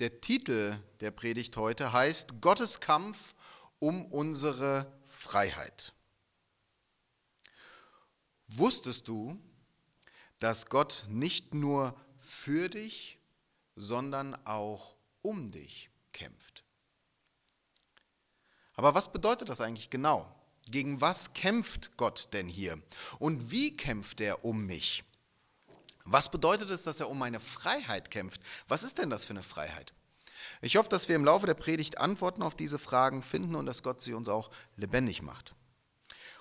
Der Titel der Predigt heute heißt Gottes Kampf um unsere Freiheit. Wusstest du, dass Gott nicht nur für dich, sondern auch um dich kämpft? Aber was bedeutet das eigentlich genau? Gegen was kämpft Gott denn hier? Und wie kämpft er um mich? Was bedeutet es, dass er um meine Freiheit kämpft? Was ist denn das für eine Freiheit? Ich hoffe, dass wir im Laufe der Predigt Antworten auf diese Fragen finden und dass Gott sie uns auch lebendig macht.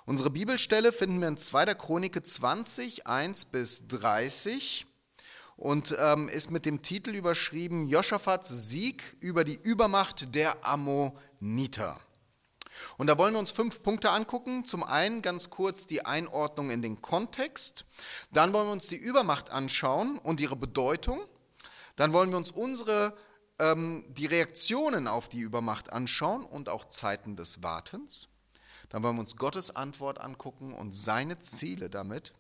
Unsere Bibelstelle finden wir in 2. Chronik 20, 1 bis 30 und ähm, ist mit dem Titel überschrieben Joschafats Sieg über die Übermacht der Ammoniter. Und da wollen wir uns fünf Punkte angucken. Zum einen ganz kurz die Einordnung in den Kontext. Dann wollen wir uns die Übermacht anschauen und ihre Bedeutung. Dann wollen wir uns unsere, ähm, die Reaktionen auf die Übermacht anschauen und auch Zeiten des Wartens. Dann wollen wir uns Gottes Antwort angucken und seine Ziele damit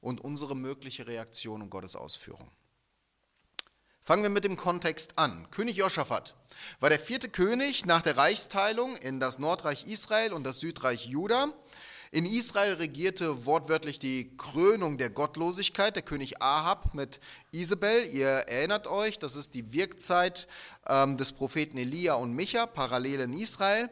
und unsere mögliche Reaktion und Gottes Ausführung. Fangen wir mit dem Kontext an. König Joschafat war der vierte König nach der Reichsteilung in das Nordreich Israel und das Südreich Juda. In Israel regierte wortwörtlich die Krönung der Gottlosigkeit, der König Ahab mit Isabel. Ihr erinnert euch, das ist die Wirkzeit ähm, des Propheten Elia und Micha, parallel in Israel.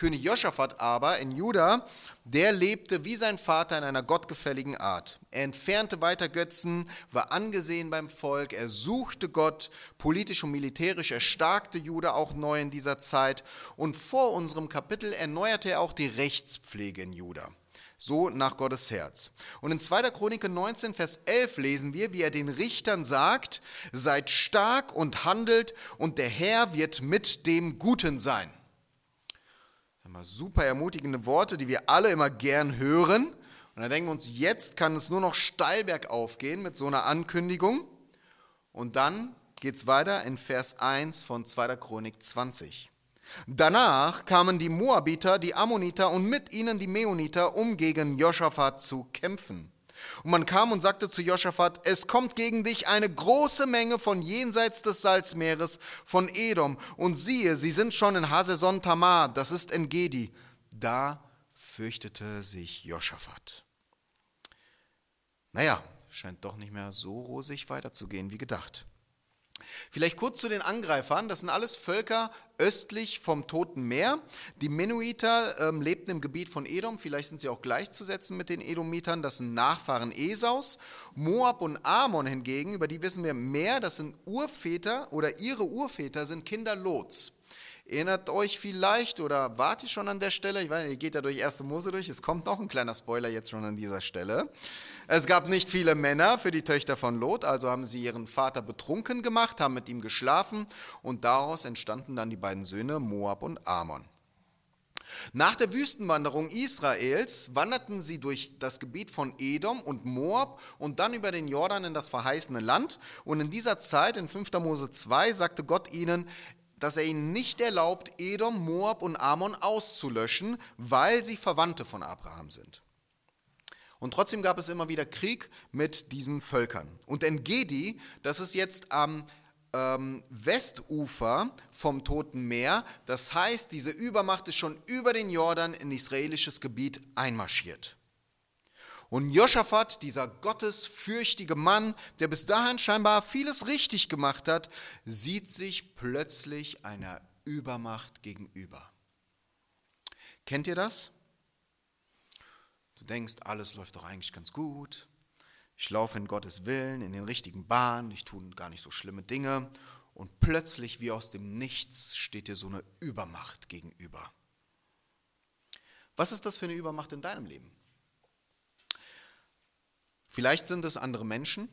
König Joschafat aber in Juda, der lebte wie sein Vater in einer gottgefälligen Art. Er entfernte weiter Götzen, war angesehen beim Volk, er suchte Gott, politisch und militärisch erstarkte Juda auch neu in dieser Zeit und vor unserem Kapitel erneuerte er auch die Rechtspflege in Juda. So nach Gottes Herz. Und in 2. Chronik 19, Vers 11 lesen wir, wie er den Richtern sagt, seid stark und handelt und der Herr wird mit dem Guten sein. Immer super ermutigende Worte, die wir alle immer gern hören. Und dann denken wir uns, jetzt kann es nur noch steil bergauf gehen mit so einer Ankündigung. Und dann geht es weiter in Vers 1 von 2. Chronik 20. Danach kamen die Moabiter, die Ammoniter und mit ihnen die Meoniter, um gegen Joschafat zu kämpfen. Und man kam und sagte zu Joschafat, es kommt gegen dich eine große Menge von jenseits des Salzmeeres, von Edom. Und siehe, sie sind schon in Haseson Tamar, das ist in Gedi. Da fürchtete sich Joschafat. Naja, scheint doch nicht mehr so rosig weiterzugehen wie gedacht. Vielleicht kurz zu den Angreifern. Das sind alles Völker östlich vom Toten Meer. Die Menuiter ähm, lebten im Gebiet von Edom. Vielleicht sind sie auch gleichzusetzen mit den Edomitern. Das sind Nachfahren Esaus. Moab und Ammon hingegen, über die wissen wir mehr. Das sind Urväter oder ihre Urväter sind Kinder Lots. Erinnert euch vielleicht oder wart ihr schon an der Stelle? Ich weiß, ihr geht ja durch 1. Mose durch. Es kommt noch ein kleiner Spoiler jetzt schon an dieser Stelle. Es gab nicht viele Männer für die Töchter von Lot, also haben sie ihren Vater betrunken gemacht, haben mit ihm geschlafen und daraus entstanden dann die beiden Söhne Moab und Ammon. Nach der Wüstenwanderung Israels wanderten sie durch das Gebiet von Edom und Moab und dann über den Jordan in das verheißene Land. Und in dieser Zeit, in 5. Mose 2, sagte Gott ihnen, dass er ihnen nicht erlaubt, Edom, Moab und Ammon auszulöschen, weil sie Verwandte von Abraham sind. Und trotzdem gab es immer wieder Krieg mit diesen Völkern. Und Engedi, das ist jetzt am ähm, Westufer vom Toten Meer, das heißt, diese Übermacht ist schon über den Jordan in israelisches Gebiet einmarschiert. Und Joschafat, dieser gottesfürchtige Mann, der bis dahin scheinbar vieles richtig gemacht hat, sieht sich plötzlich einer Übermacht gegenüber. Kennt ihr das? Du denkst, alles läuft doch eigentlich ganz gut. Ich laufe in Gottes Willen, in den richtigen Bahnen, ich tue gar nicht so schlimme Dinge. Und plötzlich, wie aus dem Nichts, steht dir so eine Übermacht gegenüber. Was ist das für eine Übermacht in deinem Leben? Vielleicht sind es andere Menschen,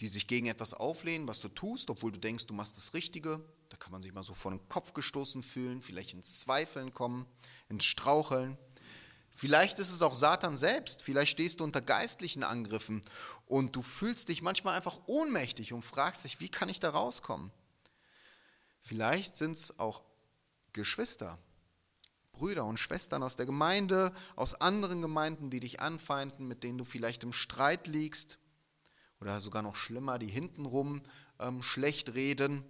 die sich gegen etwas auflehnen, was du tust, obwohl du denkst, du machst das Richtige. Da kann man sich mal so vor den Kopf gestoßen fühlen, vielleicht ins Zweifeln kommen, ins Straucheln. Vielleicht ist es auch Satan selbst, vielleicht stehst du unter geistlichen Angriffen und du fühlst dich manchmal einfach ohnmächtig und fragst dich, wie kann ich da rauskommen? Vielleicht sind es auch Geschwister, Brüder und Schwestern aus der Gemeinde, aus anderen Gemeinden, die dich anfeinden, mit denen du vielleicht im Streit liegst oder sogar noch schlimmer, die hintenrum ähm, schlecht reden.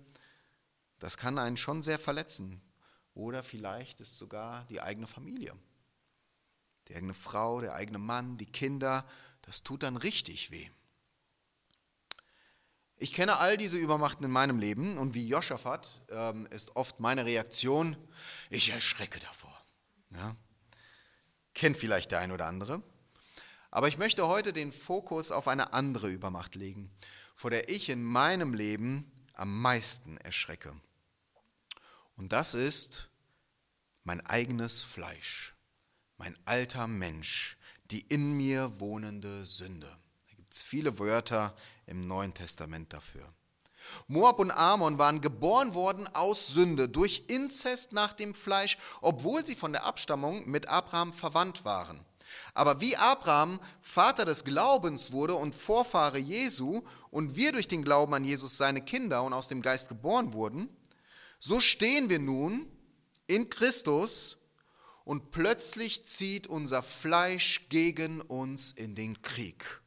das kann einen schon sehr verletzen. Oder vielleicht ist sogar die eigene Familie. Die eigene Frau, der eigene Mann, die Kinder, das tut dann richtig weh. Ich kenne all diese Übermachten in meinem Leben und wie Joschafat ähm, ist oft meine Reaktion, ich erschrecke davor. Ja? Kennt vielleicht der ein oder andere. Aber ich möchte heute den Fokus auf eine andere Übermacht legen, vor der ich in meinem Leben am meisten erschrecke. Und das ist mein eigenes Fleisch, mein alter Mensch, die in mir wohnende Sünde. Da gibt es viele Wörter im Neuen Testament dafür. Moab und Ammon waren geboren worden aus Sünde durch Inzest nach dem Fleisch, obwohl sie von der Abstammung mit Abraham verwandt waren. Aber wie Abraham Vater des Glaubens wurde und Vorfahre Jesu und wir durch den Glauben an Jesus seine Kinder und aus dem Geist geboren wurden, so stehen wir nun in Christus und plötzlich zieht unser Fleisch gegen uns in den Krieg.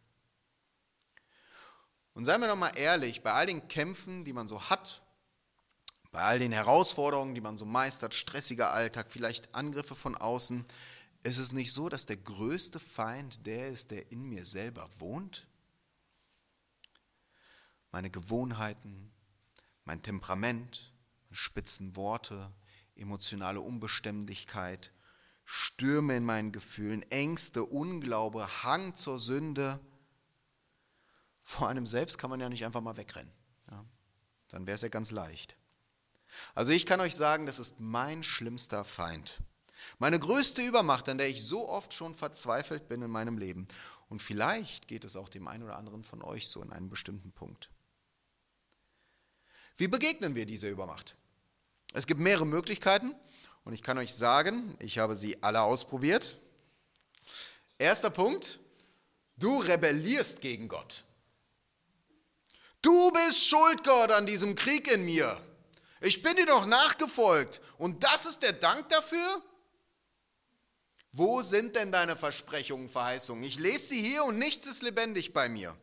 Und seien wir doch mal ehrlich, bei all den Kämpfen, die man so hat, bei all den Herausforderungen, die man so meistert, stressiger Alltag, vielleicht Angriffe von außen, ist es nicht so, dass der größte Feind der ist, der in mir selber wohnt? Meine Gewohnheiten, mein Temperament, spitzen Worte, emotionale Unbeständigkeit, Stürme in meinen Gefühlen, Ängste, Unglaube, Hang zur Sünde – vor einem selbst kann man ja nicht einfach mal wegrennen. Ja, dann wäre es ja ganz leicht. Also ich kann euch sagen, das ist mein schlimmster Feind. Meine größte Übermacht, an der ich so oft schon verzweifelt bin in meinem Leben. Und vielleicht geht es auch dem einen oder anderen von euch so in einem bestimmten Punkt. Wie begegnen wir dieser Übermacht? Es gibt mehrere Möglichkeiten und ich kann euch sagen, ich habe sie alle ausprobiert. Erster Punkt, du rebellierst gegen Gott. Du bist schuld, Gott, an diesem Krieg in mir. Ich bin dir doch nachgefolgt. Und das ist der Dank dafür? Wo sind denn deine Versprechungen, Verheißungen? Ich lese sie hier und nichts ist lebendig bei mir.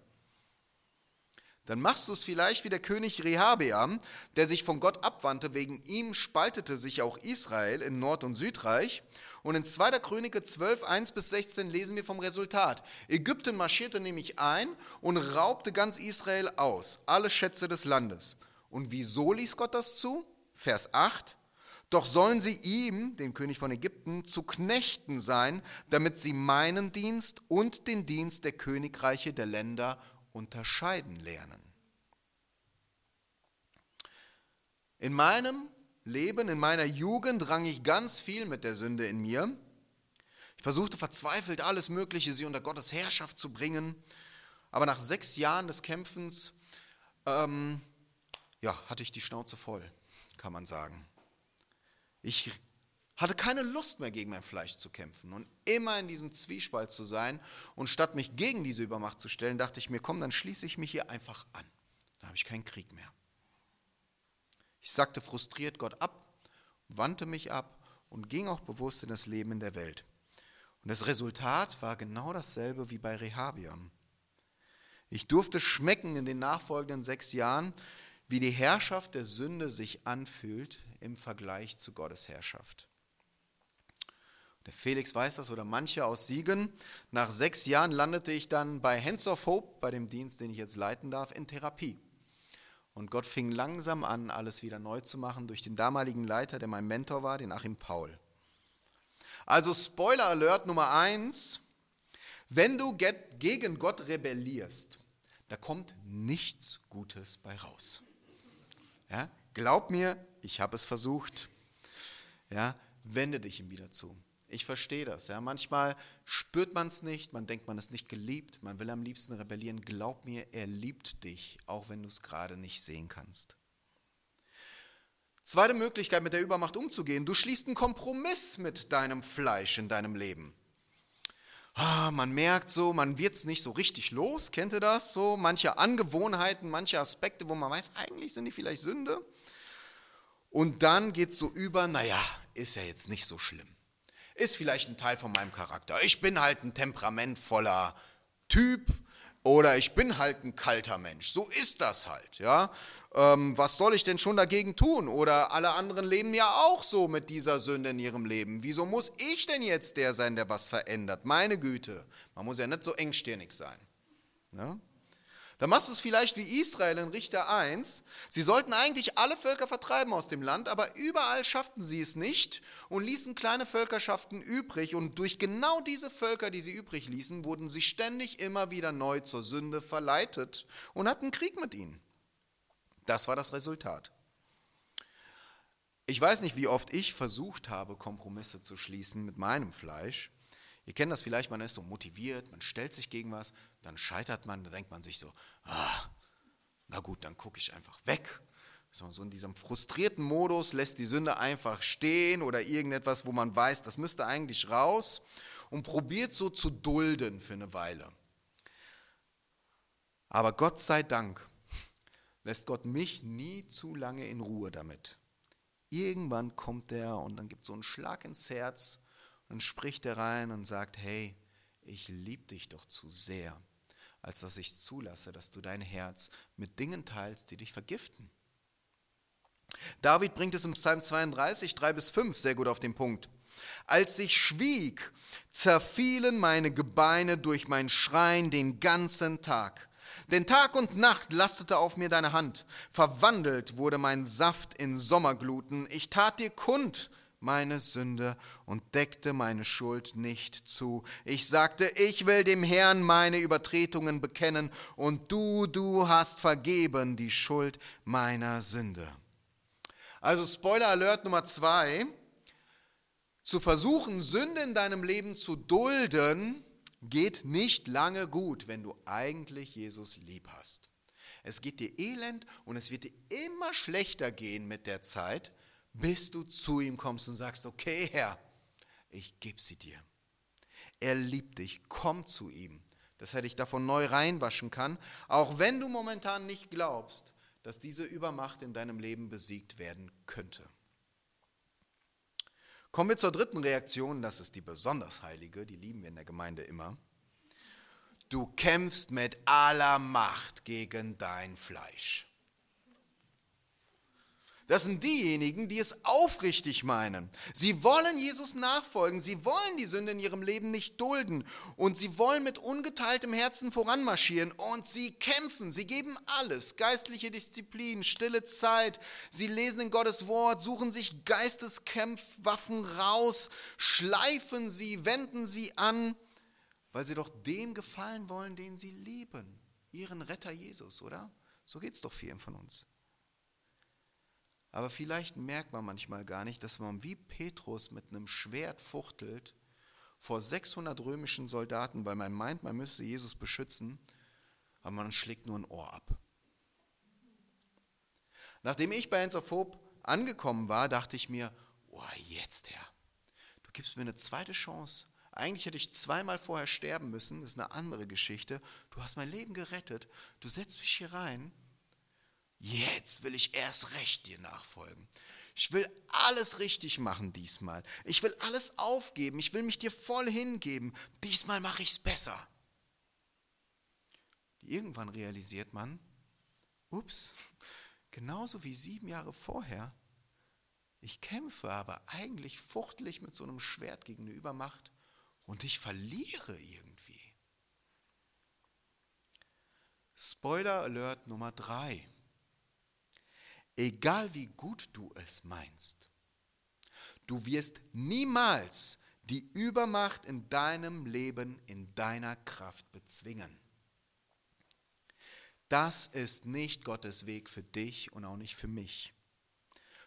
Dann machst du es vielleicht wie der König Rehabeam, der sich von Gott abwandte. Wegen ihm spaltete sich auch Israel in Nord- und Südreich. Und in 2. Könige 12, 1 bis 16 lesen wir vom Resultat. Ägypten marschierte nämlich ein und raubte ganz Israel aus, alle Schätze des Landes. Und wieso ließ Gott das zu? Vers 8. Doch sollen sie ihm, den König von Ägypten, zu Knechten sein, damit sie meinen Dienst und den Dienst der Königreiche der Länder unterscheiden lernen. In meinem Leben, in meiner Jugend rang ich ganz viel mit der Sünde in mir. Ich versuchte verzweifelt alles Mögliche, sie unter Gottes Herrschaft zu bringen. Aber nach sechs Jahren des Kämpfens ähm, ja, hatte ich die Schnauze voll, kann man sagen. Ich hatte keine Lust mehr gegen mein Fleisch zu kämpfen und immer in diesem Zwiespalt zu sein. Und statt mich gegen diese Übermacht zu stellen, dachte ich mir, komm, dann schließe ich mich hier einfach an. Dann habe ich keinen Krieg mehr. Ich sagte frustriert Gott ab, wandte mich ab und ging auch bewusst in das Leben in der Welt. Und das Resultat war genau dasselbe wie bei Rehabiam. Ich durfte schmecken in den nachfolgenden sechs Jahren, wie die Herrschaft der Sünde sich anfühlt im Vergleich zu Gottes Herrschaft. Der Felix weiß das oder manche aus Siegen. Nach sechs Jahren landete ich dann bei Hands of Hope, bei dem Dienst, den ich jetzt leiten darf, in Therapie. Und Gott fing langsam an, alles wieder neu zu machen durch den damaligen Leiter, der mein Mentor war, den Achim Paul. Also Spoiler Alert Nummer eins, wenn du gegen Gott rebellierst, da kommt nichts Gutes bei raus. Ja, glaub mir, ich habe es versucht. Ja, wende dich ihm wieder zu. Ich verstehe das. Ja. Manchmal spürt man es nicht, man denkt, man ist nicht geliebt, man will am liebsten rebellieren. Glaub mir, er liebt dich, auch wenn du es gerade nicht sehen kannst. Zweite Möglichkeit, mit der Übermacht umzugehen. Du schließt einen Kompromiss mit deinem Fleisch in deinem Leben. Ah, man merkt so, man wird es nicht so richtig los. Kennt ihr das? So manche Angewohnheiten, manche Aspekte, wo man weiß, eigentlich sind die vielleicht Sünde. Und dann geht es so über, naja, ist ja jetzt nicht so schlimm ist vielleicht ein Teil von meinem Charakter. Ich bin halt ein temperamentvoller Typ. Oder ich bin halt ein kalter Mensch. So ist das halt, ja. Ähm, was soll ich denn schon dagegen tun? Oder alle anderen leben ja auch so mit dieser Sünde in ihrem Leben. Wieso muss ich denn jetzt der sein, der was verändert? Meine Güte, man muss ja nicht so engstirnig sein. Ja? Dann machst du es vielleicht wie Israel in Richter 1. Sie sollten eigentlich alle Völker vertreiben aus dem Land, aber überall schafften sie es nicht und ließen kleine Völkerschaften übrig. Und durch genau diese Völker, die sie übrig ließen, wurden sie ständig immer wieder neu zur Sünde verleitet und hatten Krieg mit ihnen. Das war das Resultat. Ich weiß nicht, wie oft ich versucht habe, Kompromisse zu schließen mit meinem Fleisch. Ihr kennt das vielleicht, man ist so motiviert, man stellt sich gegen was, dann scheitert man, dann denkt man sich so, ah, na gut, dann gucke ich einfach weg. So in diesem frustrierten Modus lässt die Sünde einfach stehen oder irgendetwas, wo man weiß, das müsste eigentlich raus und probiert so zu dulden für eine Weile. Aber Gott sei Dank lässt Gott mich nie zu lange in Ruhe damit. Irgendwann kommt er und dann gibt es so einen Schlag ins Herz und spricht er rein und sagt, hey, ich liebe dich doch zu sehr als dass ich zulasse, dass du dein Herz mit Dingen teilst, die dich vergiften. David bringt es im Psalm 32, 3 bis 5 sehr gut auf den Punkt. Als ich schwieg, zerfielen meine Gebeine durch mein Schreien den ganzen Tag. Denn Tag und Nacht lastete auf mir deine Hand. Verwandelt wurde mein Saft in Sommergluten. Ich tat dir kund, meine Sünde und deckte meine Schuld nicht zu. Ich sagte, ich will dem Herrn meine Übertretungen bekennen und du, du hast vergeben die Schuld meiner Sünde. Also Spoiler Alert Nummer zwei, zu versuchen, Sünde in deinem Leben zu dulden, geht nicht lange gut, wenn du eigentlich Jesus lieb hast. Es geht dir elend und es wird dir immer schlechter gehen mit der Zeit, bis du zu ihm kommst und sagst, okay Herr, ich gebe sie dir. Er liebt dich, komm zu ihm, dass er dich davon neu reinwaschen kann, auch wenn du momentan nicht glaubst, dass diese Übermacht in deinem Leben besiegt werden könnte. Kommen wir zur dritten Reaktion, das ist die besonders heilige, die lieben wir in der Gemeinde immer. Du kämpfst mit aller Macht gegen dein Fleisch. Das sind diejenigen, die es aufrichtig meinen. Sie wollen Jesus nachfolgen, sie wollen die Sünde in ihrem Leben nicht dulden. Und sie wollen mit ungeteiltem Herzen voranmarschieren. Und sie kämpfen, sie geben alles, geistliche Disziplin, stille Zeit, sie lesen in Gottes Wort, suchen sich Geisteskämpfwaffen raus, schleifen sie, wenden sie an, weil sie doch dem gefallen wollen, den sie lieben, ihren Retter Jesus, oder? So geht es doch vielen von uns. Aber vielleicht merkt man manchmal gar nicht, dass man wie Petrus mit einem Schwert fuchtelt vor 600 römischen Soldaten, weil man meint, man müsste Jesus beschützen, aber man schlägt nur ein Ohr ab. Nachdem ich bei Hope angekommen war, dachte ich mir, oh, jetzt Herr, du gibst mir eine zweite Chance. Eigentlich hätte ich zweimal vorher sterben müssen, das ist eine andere Geschichte. Du hast mein Leben gerettet, du setzt mich hier rein jetzt will ich erst recht dir nachfolgen. Ich will alles richtig machen diesmal. Ich will alles aufgeben. Ich will mich dir voll hingeben. Diesmal mache ich es besser. Irgendwann realisiert man, ups, genauso wie sieben Jahre vorher, ich kämpfe aber eigentlich fuchtelig mit so einem Schwert gegen eine Übermacht und ich verliere irgendwie. Spoiler Alert Nummer drei egal wie gut du es meinst, du wirst niemals die Übermacht in deinem Leben, in deiner Kraft bezwingen. Das ist nicht Gottes Weg für dich und auch nicht für mich.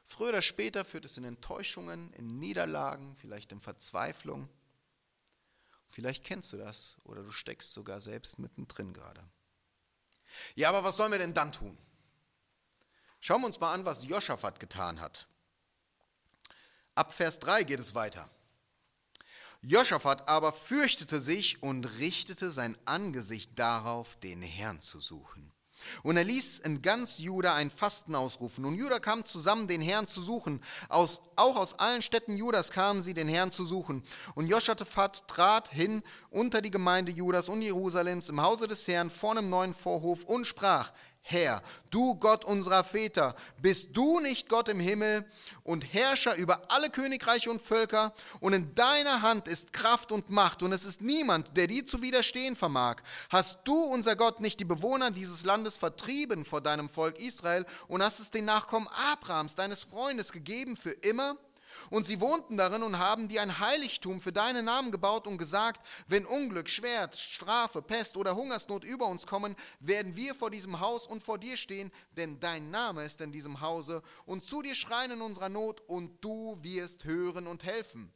Früher oder später führt es in Enttäuschungen, in Niederlagen, vielleicht in Verzweiflung. Vielleicht kennst du das oder du steckst sogar selbst mittendrin gerade. Ja, aber was sollen wir denn dann tun? Schauen wir uns mal an, was Joschafat getan hat. Ab Vers 3 geht es weiter. Joschafat aber fürchtete sich und richtete sein Angesicht darauf, den Herrn zu suchen. Und er ließ in ganz Juda ein Fasten ausrufen. Und Juda kam zusammen, den Herrn zu suchen. Aus, auch aus allen Städten Judas kamen sie, den Herrn zu suchen. Und Joschatephat trat hin unter die Gemeinde Judas und Jerusalems im Hause des Herrn vor einem neuen Vorhof und sprach, Herr, du Gott unserer Väter, bist du nicht Gott im Himmel und Herrscher über alle Königreiche und Völker? Und in deiner Hand ist Kraft und Macht und es ist niemand, der dir zu widerstehen vermag. Hast du, unser Gott, nicht die Bewohner dieses Landes vertrieben vor deinem Volk Israel und hast es den Nachkommen Abrahams, deines Freundes, gegeben für immer? Und sie wohnten darin und haben dir ein Heiligtum für deinen Namen gebaut und gesagt, wenn Unglück, Schwert, Strafe, Pest oder Hungersnot über uns kommen, werden wir vor diesem Haus und vor dir stehen, denn dein Name ist in diesem Hause und zu dir schreien in unserer Not und du wirst hören und helfen.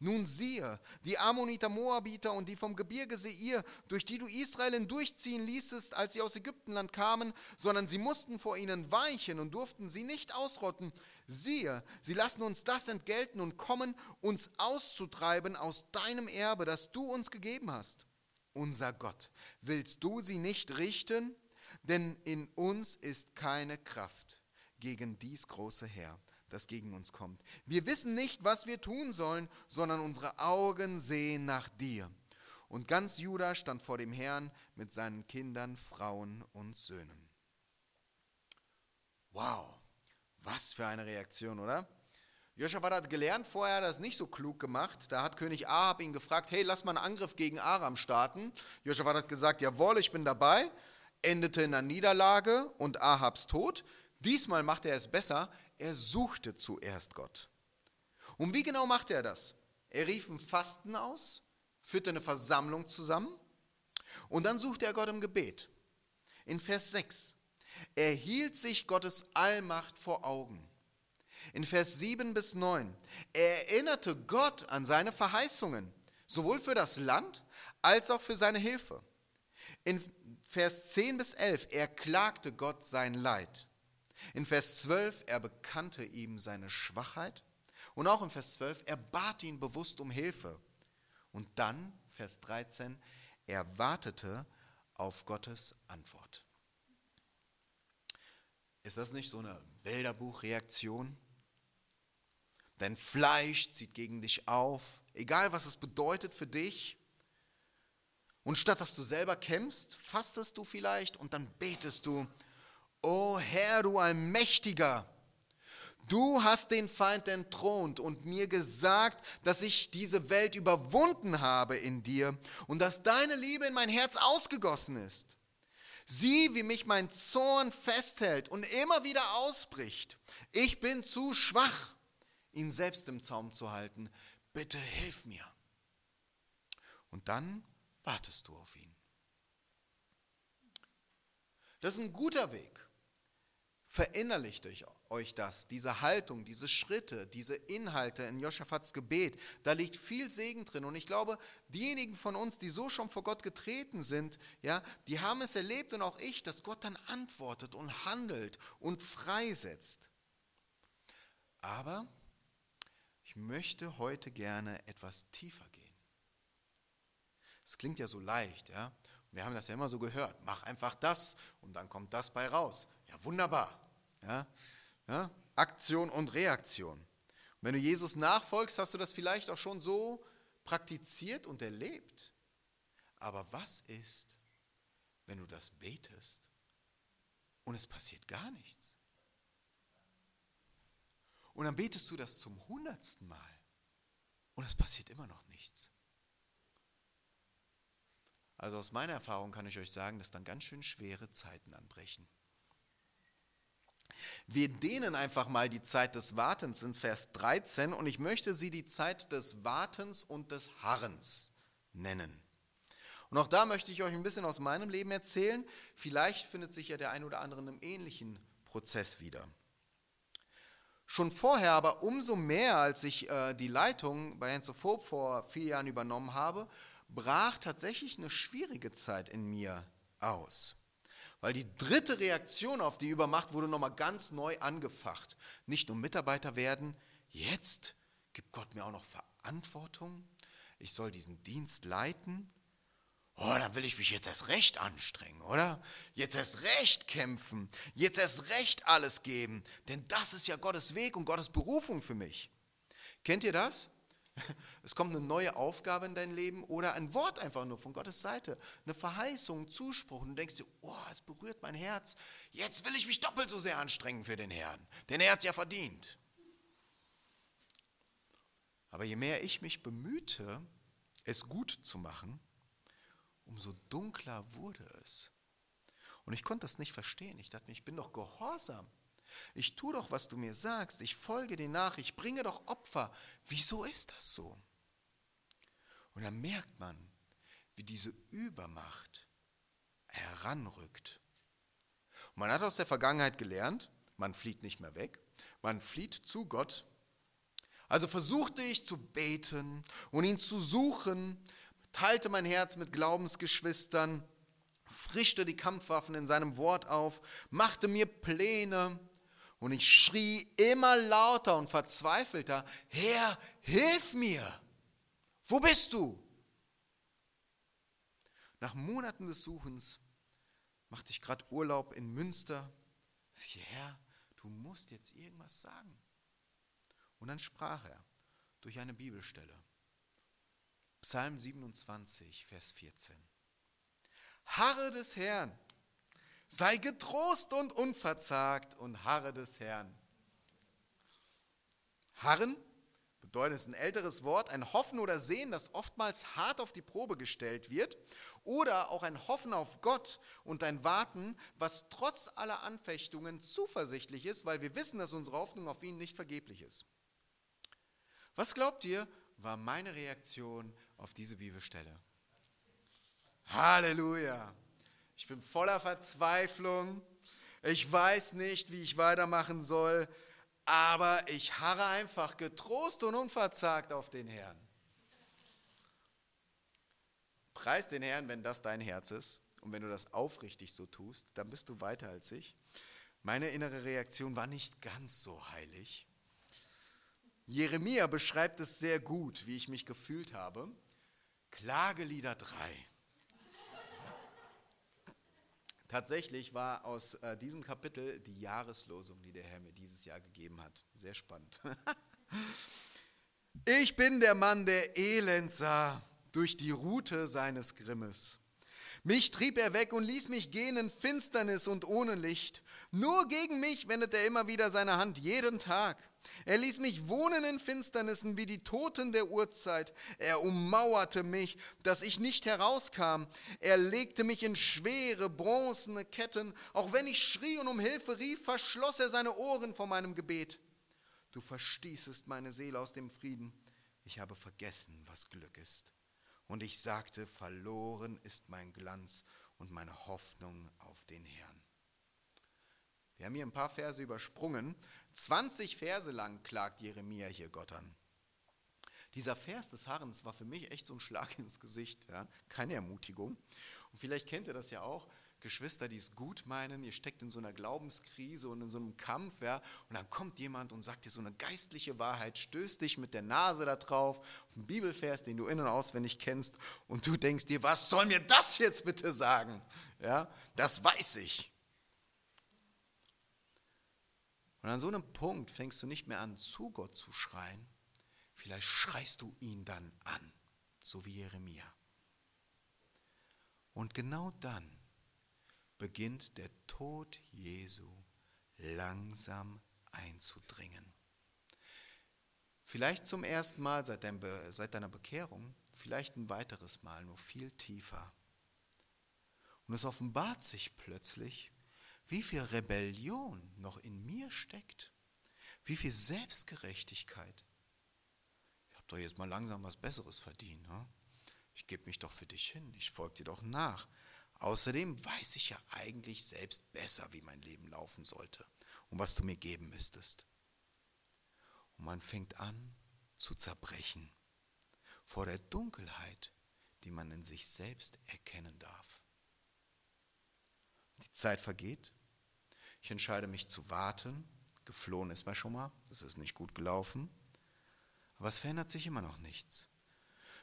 Nun siehe, die Ammoniter, Moabiter und die vom Gebirge Seir, durch die du Israel hindurchziehen ließest, als sie aus Ägyptenland kamen, sondern sie mussten vor ihnen weichen und durften sie nicht ausrotten. Siehe, sie lassen uns das entgelten und kommen, uns auszutreiben aus deinem Erbe, das du uns gegeben hast. Unser Gott, willst du sie nicht richten? Denn in uns ist keine Kraft gegen dies große Heer das gegen uns kommt. Wir wissen nicht, was wir tun sollen, sondern unsere Augen sehen nach dir. Und ganz Juda stand vor dem Herrn mit seinen Kindern, Frauen und Söhnen. Wow, was für eine Reaktion, oder? Joschafat hat gelernt, vorher hat er das nicht so klug gemacht. Da hat König Ahab ihn gefragt, hey, lass mal einen Angriff gegen Aram starten. Joschafat hat gesagt, jawohl, ich bin dabei. Endete in einer Niederlage und Ahabs Tod. Diesmal macht er es besser. Er suchte zuerst Gott. Und wie genau machte er das? Er rief ein Fasten aus, führte eine Versammlung zusammen und dann suchte er Gott im Gebet. In Vers 6. Er hielt sich Gottes Allmacht vor Augen. In Vers 7 bis 9. Er erinnerte Gott an seine Verheißungen, sowohl für das Land als auch für seine Hilfe. In Vers 10 bis 11. Er klagte Gott sein Leid. In Vers 12, er bekannte ihm seine Schwachheit. Und auch in Vers 12, er bat ihn bewusst um Hilfe. Und dann, Vers 13, er wartete auf Gottes Antwort. Ist das nicht so eine Bilderbuchreaktion? Dein Fleisch zieht gegen dich auf, egal was es bedeutet für dich. Und statt dass du selber kämpfst, fastest du vielleicht und dann betest du, O Herr, du Allmächtiger, du hast den Feind entthront und mir gesagt, dass ich diese Welt überwunden habe in dir und dass deine Liebe in mein Herz ausgegossen ist. Sieh, wie mich mein Zorn festhält und immer wieder ausbricht. Ich bin zu schwach, ihn selbst im Zaum zu halten. Bitte hilf mir. Und dann wartest du auf ihn. Das ist ein guter Weg. Verinnerlicht euch das, diese Haltung, diese Schritte, diese Inhalte in Joschafats Gebet. Da liegt viel Segen drin. Und ich glaube, diejenigen von uns, die so schon vor Gott getreten sind, ja, die haben es erlebt und auch ich, dass Gott dann antwortet und handelt und freisetzt. Aber ich möchte heute gerne etwas tiefer gehen. Es klingt ja so leicht, ja. Wir haben das ja immer so gehört. Mach einfach das und dann kommt das bei raus. Ja, wunderbar. Ja? Ja? Aktion und Reaktion. Und wenn du Jesus nachfolgst, hast du das vielleicht auch schon so praktiziert und erlebt. Aber was ist, wenn du das betest und es passiert gar nichts? Und dann betest du das zum hundertsten Mal und es passiert immer noch nichts. Also aus meiner Erfahrung kann ich euch sagen, dass dann ganz schön schwere Zeiten anbrechen. Wir dehnen einfach mal die Zeit des Wartens in Vers 13 und ich möchte sie die Zeit des Wartens und des Harrens nennen. Und auch da möchte ich euch ein bisschen aus meinem Leben erzählen. Vielleicht findet sich ja der ein oder andere in einem ähnlichen Prozess wieder. Schon vorher, aber umso mehr, als ich äh, die Leitung bei Hans of vor vier Jahren übernommen habe, brach tatsächlich eine schwierige Zeit in mir aus. Weil die dritte Reaktion auf die Übermacht wurde nochmal ganz neu angefacht. Nicht nur Mitarbeiter werden, jetzt gibt Gott mir auch noch Verantwortung. Ich soll diesen Dienst leiten. oh, dann will ich mich jetzt erst recht anstrengen, oder? Jetzt erst recht kämpfen, jetzt erst recht alles geben, denn das ist ja Gottes Weg und Gottes Berufung für mich. Kennt ihr das? Es kommt eine neue Aufgabe in dein Leben oder ein Wort einfach nur von Gottes Seite, eine Verheißung, ein Zuspruch und du denkst dir, oh, es berührt mein Herz, jetzt will ich mich doppelt so sehr anstrengen für den Herrn, denn er hat es ja verdient. Aber je mehr ich mich bemühte, es gut zu machen, umso dunkler wurde es. Und ich konnte das nicht verstehen. Ich dachte mir, ich bin doch gehorsam. Ich tue doch, was du mir sagst. Ich folge dir nach. Ich bringe doch Opfer. Wieso ist das so? Und dann merkt man, wie diese Übermacht heranrückt. Und man hat aus der Vergangenheit gelernt, man flieht nicht mehr weg, man flieht zu Gott. Also versuchte ich zu beten und ihn zu suchen, teilte mein Herz mit Glaubensgeschwistern, frischte die Kampfwaffen in seinem Wort auf, machte mir Pläne und ich schrie immer lauter und verzweifelter, Herr, hilf mir! Wo bist du? Nach Monaten des Suchens machte ich gerade Urlaub in Münster. Herr, du musst jetzt irgendwas sagen. Und dann sprach er durch eine Bibelstelle. Psalm 27, Vers 14. Harre des Herrn, sei getrost und unverzagt und harre des Herrn. Harren bedeutet ein älteres Wort, ein Hoffen oder Sehen, das oftmals hart auf die Probe gestellt wird, oder auch ein Hoffen auf Gott und ein Warten, was trotz aller Anfechtungen zuversichtlich ist, weil wir wissen, dass unsere Hoffnung auf ihn nicht vergeblich ist. Was glaubt ihr, war meine Reaktion auf diese Bibelstelle. Halleluja. Ich bin voller Verzweiflung. Ich weiß nicht, wie ich weitermachen soll, aber ich harre einfach getrost und unverzagt auf den Herrn. Preis den Herrn, wenn das dein Herz ist und wenn du das aufrichtig so tust, dann bist du weiter als ich. Meine innere Reaktion war nicht ganz so heilig. Jeremia beschreibt es sehr gut, wie ich mich gefühlt habe. Klagelieder 3. Tatsächlich war aus äh, diesem Kapitel die Jahreslosung, die der Herr mir dieses Jahr gegeben hat. Sehr spannend. ich bin der Mann, der Elend sah durch die Rute seines Grimmes. Mich trieb er weg und ließ mich gehen in Finsternis und ohne Licht. Nur gegen mich wendet er immer wieder seine Hand jeden Tag. Er ließ mich wohnen in Finsternissen wie die Toten der Urzeit. Er ummauerte mich, dass ich nicht herauskam. Er legte mich in schwere, bronzene Ketten. Auch wenn ich schrie und um Hilfe rief, verschloss er seine Ohren vor meinem Gebet. Du verstießest meine Seele aus dem Frieden. Ich habe vergessen, was Glück ist. Und ich sagte, verloren ist mein Glanz und meine Hoffnung auf den Herrn. Wir haben hier ein paar Verse übersprungen. 20 Verse lang klagt Jeremia hier Gott an. Dieser Vers des Harrens war für mich echt so ein Schlag ins Gesicht, ja? keine Ermutigung. Und vielleicht kennt ihr das ja auch, Geschwister, die es gut meinen, ihr steckt in so einer Glaubenskrise und in so einem Kampf, ja, und dann kommt jemand und sagt dir so eine geistliche Wahrheit, stößt dich mit der Nase da drauf, auf einen Bibelvers, den du in- und auswendig kennst, und du denkst dir, was soll mir das jetzt bitte sagen? Ja, das weiß ich. Und an so einem Punkt fängst du nicht mehr an, zu Gott zu schreien. Vielleicht schreist du ihn dann an, so wie Jeremia. Und genau dann beginnt der Tod Jesu langsam einzudringen. Vielleicht zum ersten Mal seit, deiner Bekehrung, vielleicht ein weiteres Mal, nur viel tiefer. Und es offenbart sich plötzlich, wie viel Rebellion noch in mir steckt, wie viel Selbstgerechtigkeit. Ich habe doch jetzt mal langsam was Besseres verdient. Ne? Ich gebe mich doch für dich hin, ich folge dir doch nach. Außerdem weiß ich ja eigentlich selbst besser, wie mein Leben laufen sollte und was du mir geben müsstest. Und man fängt an zu zerbrechen vor der Dunkelheit, die man in sich selbst erkennen darf. Die Zeit vergeht ich entscheide mich zu warten. Geflohen ist mir schon mal. Das ist nicht gut gelaufen. Aber es verändert sich immer noch nichts.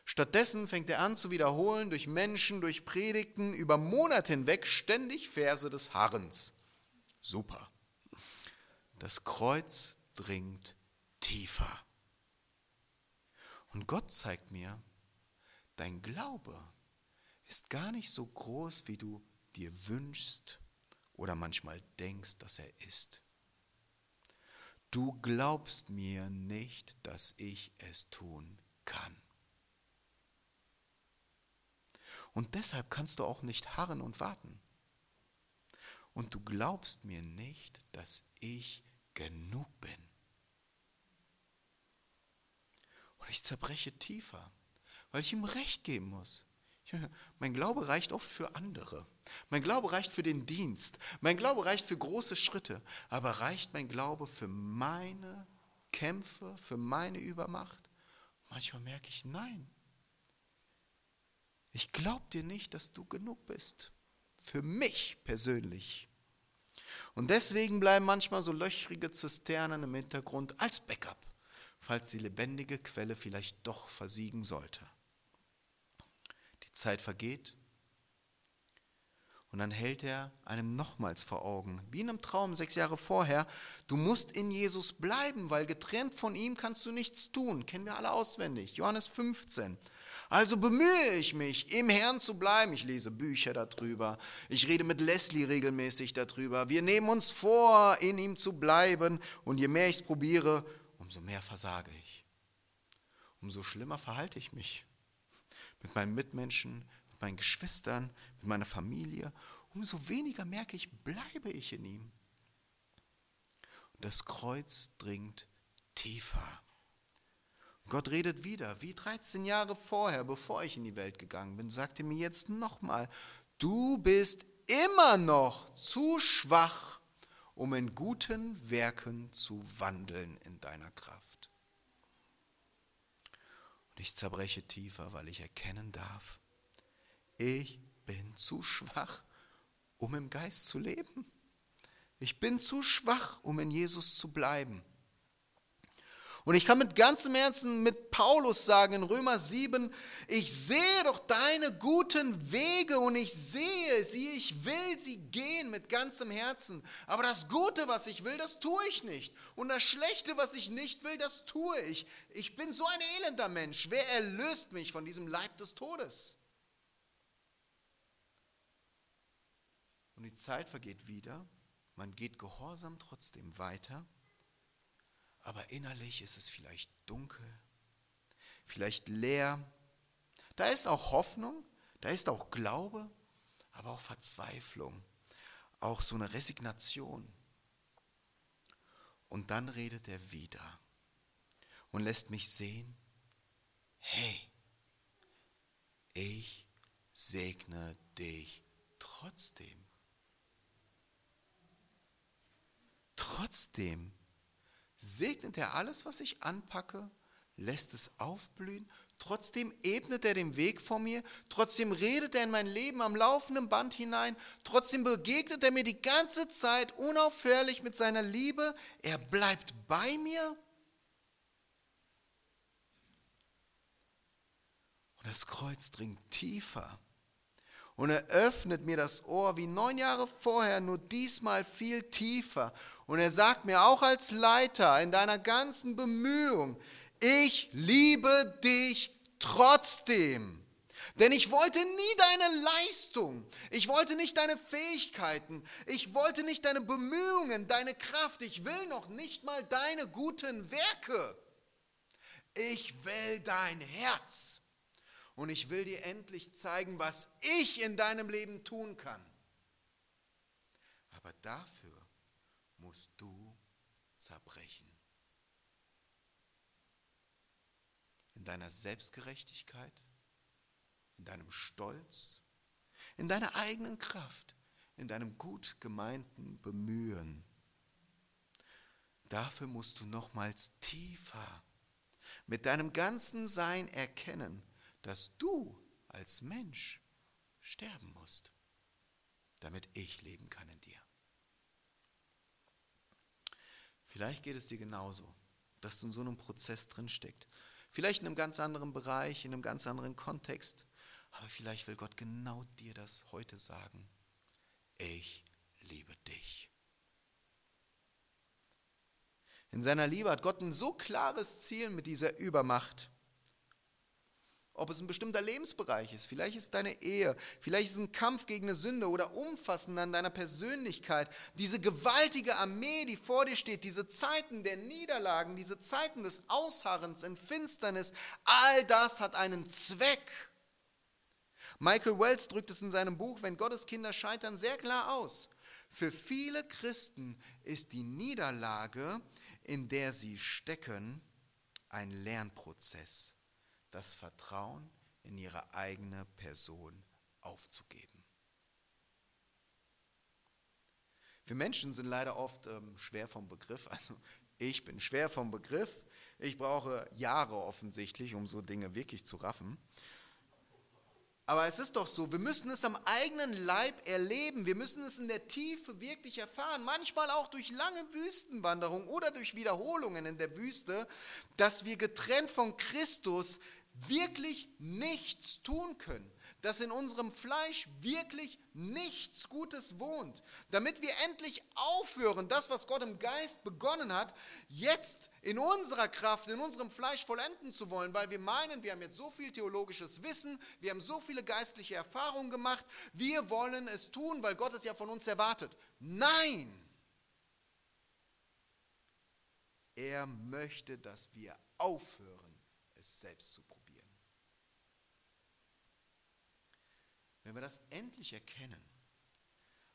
Stattdessen fängt er an zu wiederholen durch Menschen, durch Predigten, über Monate hinweg ständig Verse des Harrens. Super. Das Kreuz dringt tiefer. Und Gott zeigt mir, dein Glaube ist gar nicht so groß, wie du dir wünschst oder manchmal denkst, dass er ist. Du glaubst mir nicht, dass ich es tun kann. Und deshalb kannst du auch nicht harren und warten. Und du glaubst mir nicht, dass ich genug bin. Und ich zerbreche tiefer, weil ich ihm Recht geben muss. Mein Glaube reicht oft für andere. Mein Glaube reicht für den Dienst. Mein Glaube reicht für große Schritte. Aber reicht mein Glaube für meine Kämpfe, für meine Übermacht? Manchmal merke ich, nein. Ich glaube dir nicht, dass du genug bist. Für mich persönlich. Und deswegen bleiben manchmal so löchrige Zisternen im Hintergrund als Backup, falls die lebendige Quelle vielleicht doch versiegen sollte. Zeit vergeht. Und dann hält er einem nochmals vor Augen, wie in einem Traum sechs Jahre vorher, du musst in Jesus bleiben, weil getrennt von ihm kannst du nichts tun. Kennen wir alle auswendig. Johannes 15. Also bemühe ich mich, im Herrn zu bleiben. Ich lese Bücher darüber. Ich rede mit Leslie regelmäßig darüber. Wir nehmen uns vor, in ihm zu bleiben. Und je mehr ich es probiere, umso mehr versage ich. Umso schlimmer verhalte ich mich mit meinen Mitmenschen, mit meinen Geschwistern, mit meiner Familie, umso weniger merke ich, bleibe ich in ihm. Und das Kreuz dringt tiefer. Gott redet wieder, wie 13 Jahre vorher, bevor ich in die Welt gegangen bin, sagte mir jetzt nochmal, du bist immer noch zu schwach, um in guten Werken zu wandeln in deiner Kraft. Und ich zerbreche tiefer, weil ich erkennen darf, ich bin zu schwach, um im Geist zu leben. Ich bin zu schwach, um in Jesus zu bleiben. Und ich kann mit ganzem Herzen mit Paulus sagen in Römer 7, ich sehe doch deine guten Wege und ich sehe sie, ich will sie gehen mit ganzem Herzen. Aber das Gute, was ich will, das tue ich nicht. Und das Schlechte, was ich nicht will, das tue ich. Ich bin so ein elender Mensch. Wer erlöst mich von diesem Leib des Todes? Und die Zeit vergeht wieder. Man geht gehorsam trotzdem weiter aber innerlich ist es vielleicht dunkel, vielleicht leer. Da ist auch Hoffnung, da ist auch Glaube, aber auch Verzweiflung, auch so eine Resignation. Und dann redet er wieder und lässt mich sehen, hey, ich segne dich trotzdem. Trotzdem segnet er alles, was ich anpacke, lässt es aufblühen, trotzdem ebnet er den Weg vor mir, trotzdem redet er in mein Leben am laufenden Band hinein, trotzdem begegnet er mir die ganze Zeit unaufhörlich mit seiner Liebe, er bleibt bei mir. Und das Kreuz dringt tiefer und er öffnet mir das Ohr wie neun Jahre vorher, nur diesmal viel tiefer. Und er sagt mir auch als Leiter in deiner ganzen Bemühung, ich liebe dich trotzdem. Denn ich wollte nie deine Leistung, ich wollte nicht deine Fähigkeiten, ich wollte nicht deine Bemühungen, deine Kraft, ich will noch nicht mal deine guten Werke. Ich will dein Herz. Und ich will dir endlich zeigen, was ich in deinem Leben tun kann. Aber dafür musst du zerbrechen. In deiner Selbstgerechtigkeit, in deinem Stolz, in deiner eigenen Kraft, in deinem gut gemeinten Bemühen. Dafür musst du nochmals tiefer mit deinem ganzen Sein erkennen, dass du als Mensch sterben musst, damit ich leben kann in dir. Vielleicht geht es dir genauso, dass du in so einem Prozess drinsteckt. Vielleicht in einem ganz anderen Bereich, in einem ganz anderen Kontext. Aber vielleicht will Gott genau dir das heute sagen. Ich liebe dich. In seiner Liebe hat Gott ein so klares Ziel mit dieser Übermacht. Ob es ein bestimmter Lebensbereich ist, vielleicht ist deine Ehe, vielleicht ist es ein Kampf gegen eine Sünde oder umfassend an deiner Persönlichkeit. Diese gewaltige Armee, die vor dir steht, diese Zeiten der Niederlagen, diese Zeiten des Ausharrens in Finsternis, all das hat einen Zweck. Michael Wells drückt es in seinem Buch Wenn Gottes Kinder scheitern sehr klar aus. Für viele Christen ist die Niederlage, in der sie stecken, ein Lernprozess das Vertrauen in ihre eigene Person aufzugeben. Wir Menschen sind leider oft ähm, schwer vom Begriff. Also ich bin schwer vom Begriff. Ich brauche Jahre offensichtlich, um so Dinge wirklich zu raffen. Aber es ist doch so, wir müssen es am eigenen Leib erleben. Wir müssen es in der Tiefe wirklich erfahren. Manchmal auch durch lange Wüstenwanderungen oder durch Wiederholungen in der Wüste, dass wir getrennt von Christus wirklich nichts tun können, dass in unserem Fleisch wirklich nichts Gutes wohnt, damit wir endlich aufhören, das, was Gott im Geist begonnen hat, jetzt in unserer Kraft, in unserem Fleisch vollenden zu wollen, weil wir meinen, wir haben jetzt so viel theologisches Wissen, wir haben so viele geistliche Erfahrungen gemacht, wir wollen es tun, weil Gott es ja von uns erwartet. Nein! Er möchte, dass wir aufhören, es selbst zu probieren. Wenn wir das endlich erkennen,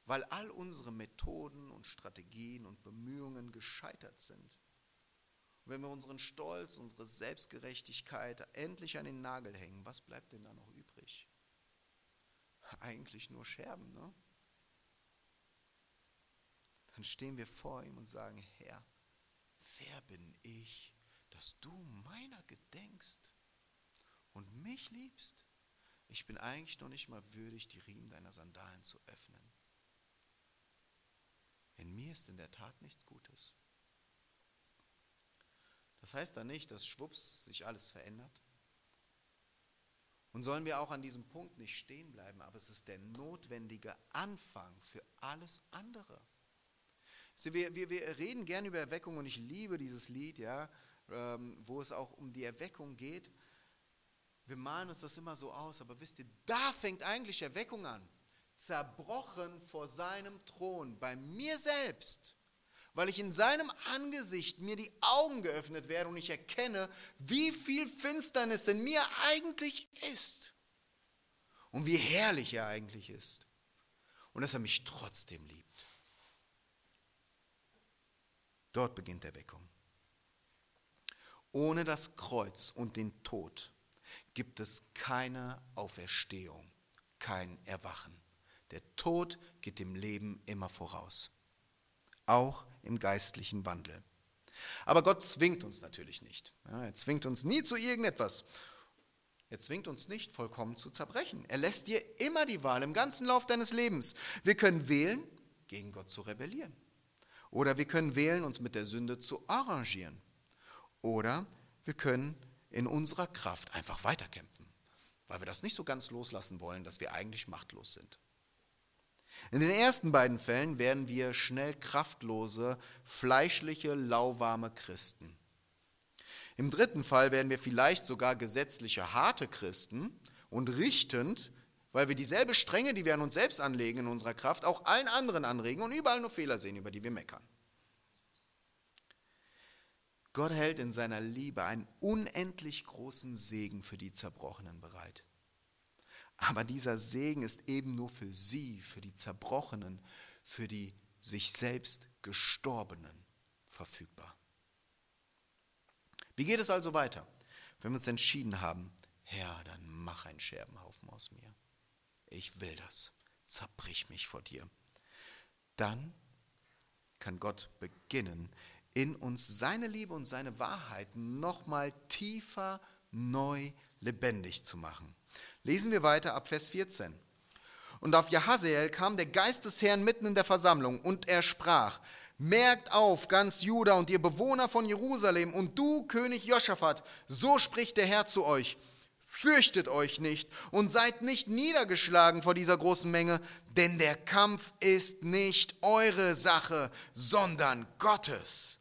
weil all unsere Methoden und Strategien und Bemühungen gescheitert sind, wenn wir unseren Stolz, unsere Selbstgerechtigkeit endlich an den Nagel hängen, was bleibt denn da noch übrig? Eigentlich nur Scherben, ne? Dann stehen wir vor ihm und sagen, Herr, wer bin ich, dass du meiner gedenkst und mich liebst? Ich bin eigentlich noch nicht mal würdig, die Riemen deiner Sandalen zu öffnen. In mir ist in der Tat nichts Gutes. Das heißt dann nicht, dass schwupps sich alles verändert. Und sollen wir auch an diesem Punkt nicht stehen bleiben, aber es ist der notwendige Anfang für alles andere. Wir, wir, wir reden gern über Erweckung und ich liebe dieses Lied, ja, ähm, wo es auch um die Erweckung geht. Wir malen uns das immer so aus, aber wisst ihr, da fängt eigentlich Erweckung an. Zerbrochen vor seinem Thron, bei mir selbst, weil ich in seinem Angesicht mir die Augen geöffnet werde und ich erkenne, wie viel Finsternis in mir eigentlich ist und wie herrlich er eigentlich ist und dass er mich trotzdem liebt. Dort beginnt Erweckung. Ohne das Kreuz und den Tod gibt es keine Auferstehung, kein Erwachen. Der Tod geht dem Leben immer voraus, auch im geistlichen Wandel. Aber Gott zwingt uns natürlich nicht. er zwingt uns nie zu irgendetwas. Er zwingt uns nicht, vollkommen zu zerbrechen. Er lässt dir immer die Wahl im ganzen Lauf deines Lebens. Wir können wählen, gegen Gott zu rebellieren. Oder wir können wählen, uns mit der Sünde zu arrangieren. Oder wir können in unserer Kraft einfach weiterkämpfen, weil wir das nicht so ganz loslassen wollen, dass wir eigentlich machtlos sind. In den ersten beiden Fällen werden wir schnell kraftlose, fleischliche, lauwarme Christen. Im dritten Fall werden wir vielleicht sogar gesetzliche, harte Christen und richtend, weil wir dieselbe Strenge, die wir an uns selbst anlegen in unserer Kraft, auch allen anderen anregen und überall nur Fehler sehen, über die wir meckern. Gott hält in seiner Liebe einen unendlich großen Segen für die Zerbrochenen bereit. Aber dieser Segen ist eben nur für sie, für die Zerbrochenen, für die sich selbst Gestorbenen verfügbar. Wie geht es also weiter? Wenn wir uns entschieden haben, Herr, dann mach einen Scherbenhaufen aus mir. Ich will das. Zerbrich mich vor dir. Dann kann Gott beginnen, in uns seine Liebe und seine Wahrheit nochmal tiefer, neu, lebendig zu machen. Lesen wir weiter ab Vers 14. Und auf Jahaziel kam der Geist des Herrn mitten in der Versammlung und er sprach, Merkt auf, ganz Juda und ihr Bewohner von Jerusalem und du, König Josaphat, so spricht der Herr zu euch. Fürchtet euch nicht und seid nicht niedergeschlagen vor dieser großen Menge, denn der Kampf ist nicht eure Sache, sondern Gottes.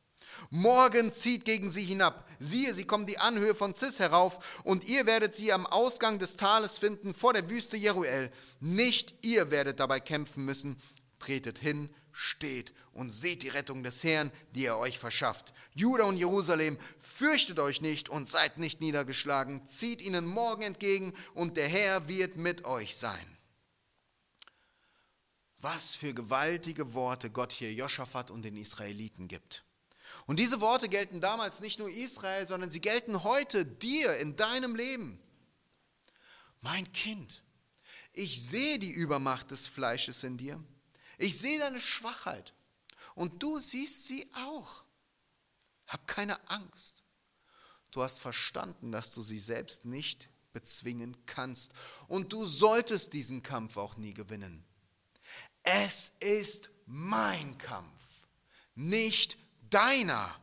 Morgen zieht gegen sie hinab. Siehe, sie kommen die Anhöhe von Cis herauf, und ihr werdet sie am Ausgang des Tales finden vor der Wüste Jeruel. Nicht ihr werdet dabei kämpfen müssen. Tretet hin, steht und seht die Rettung des Herrn, die er euch verschafft. Juda und Jerusalem, fürchtet euch nicht und seid nicht niedergeschlagen, zieht ihnen morgen entgegen und der Herr wird mit euch sein. Was für gewaltige Worte Gott hier Joschafat und den Israeliten gibt. Und diese Worte gelten damals nicht nur Israel, sondern sie gelten heute dir in deinem Leben. Mein Kind, ich sehe die Übermacht des Fleisches in dir. Ich sehe deine Schwachheit und du siehst sie auch. Hab keine Angst. Du hast verstanden, dass du sie selbst nicht bezwingen kannst und du solltest diesen Kampf auch nie gewinnen. Es ist mein Kampf, nicht deiner.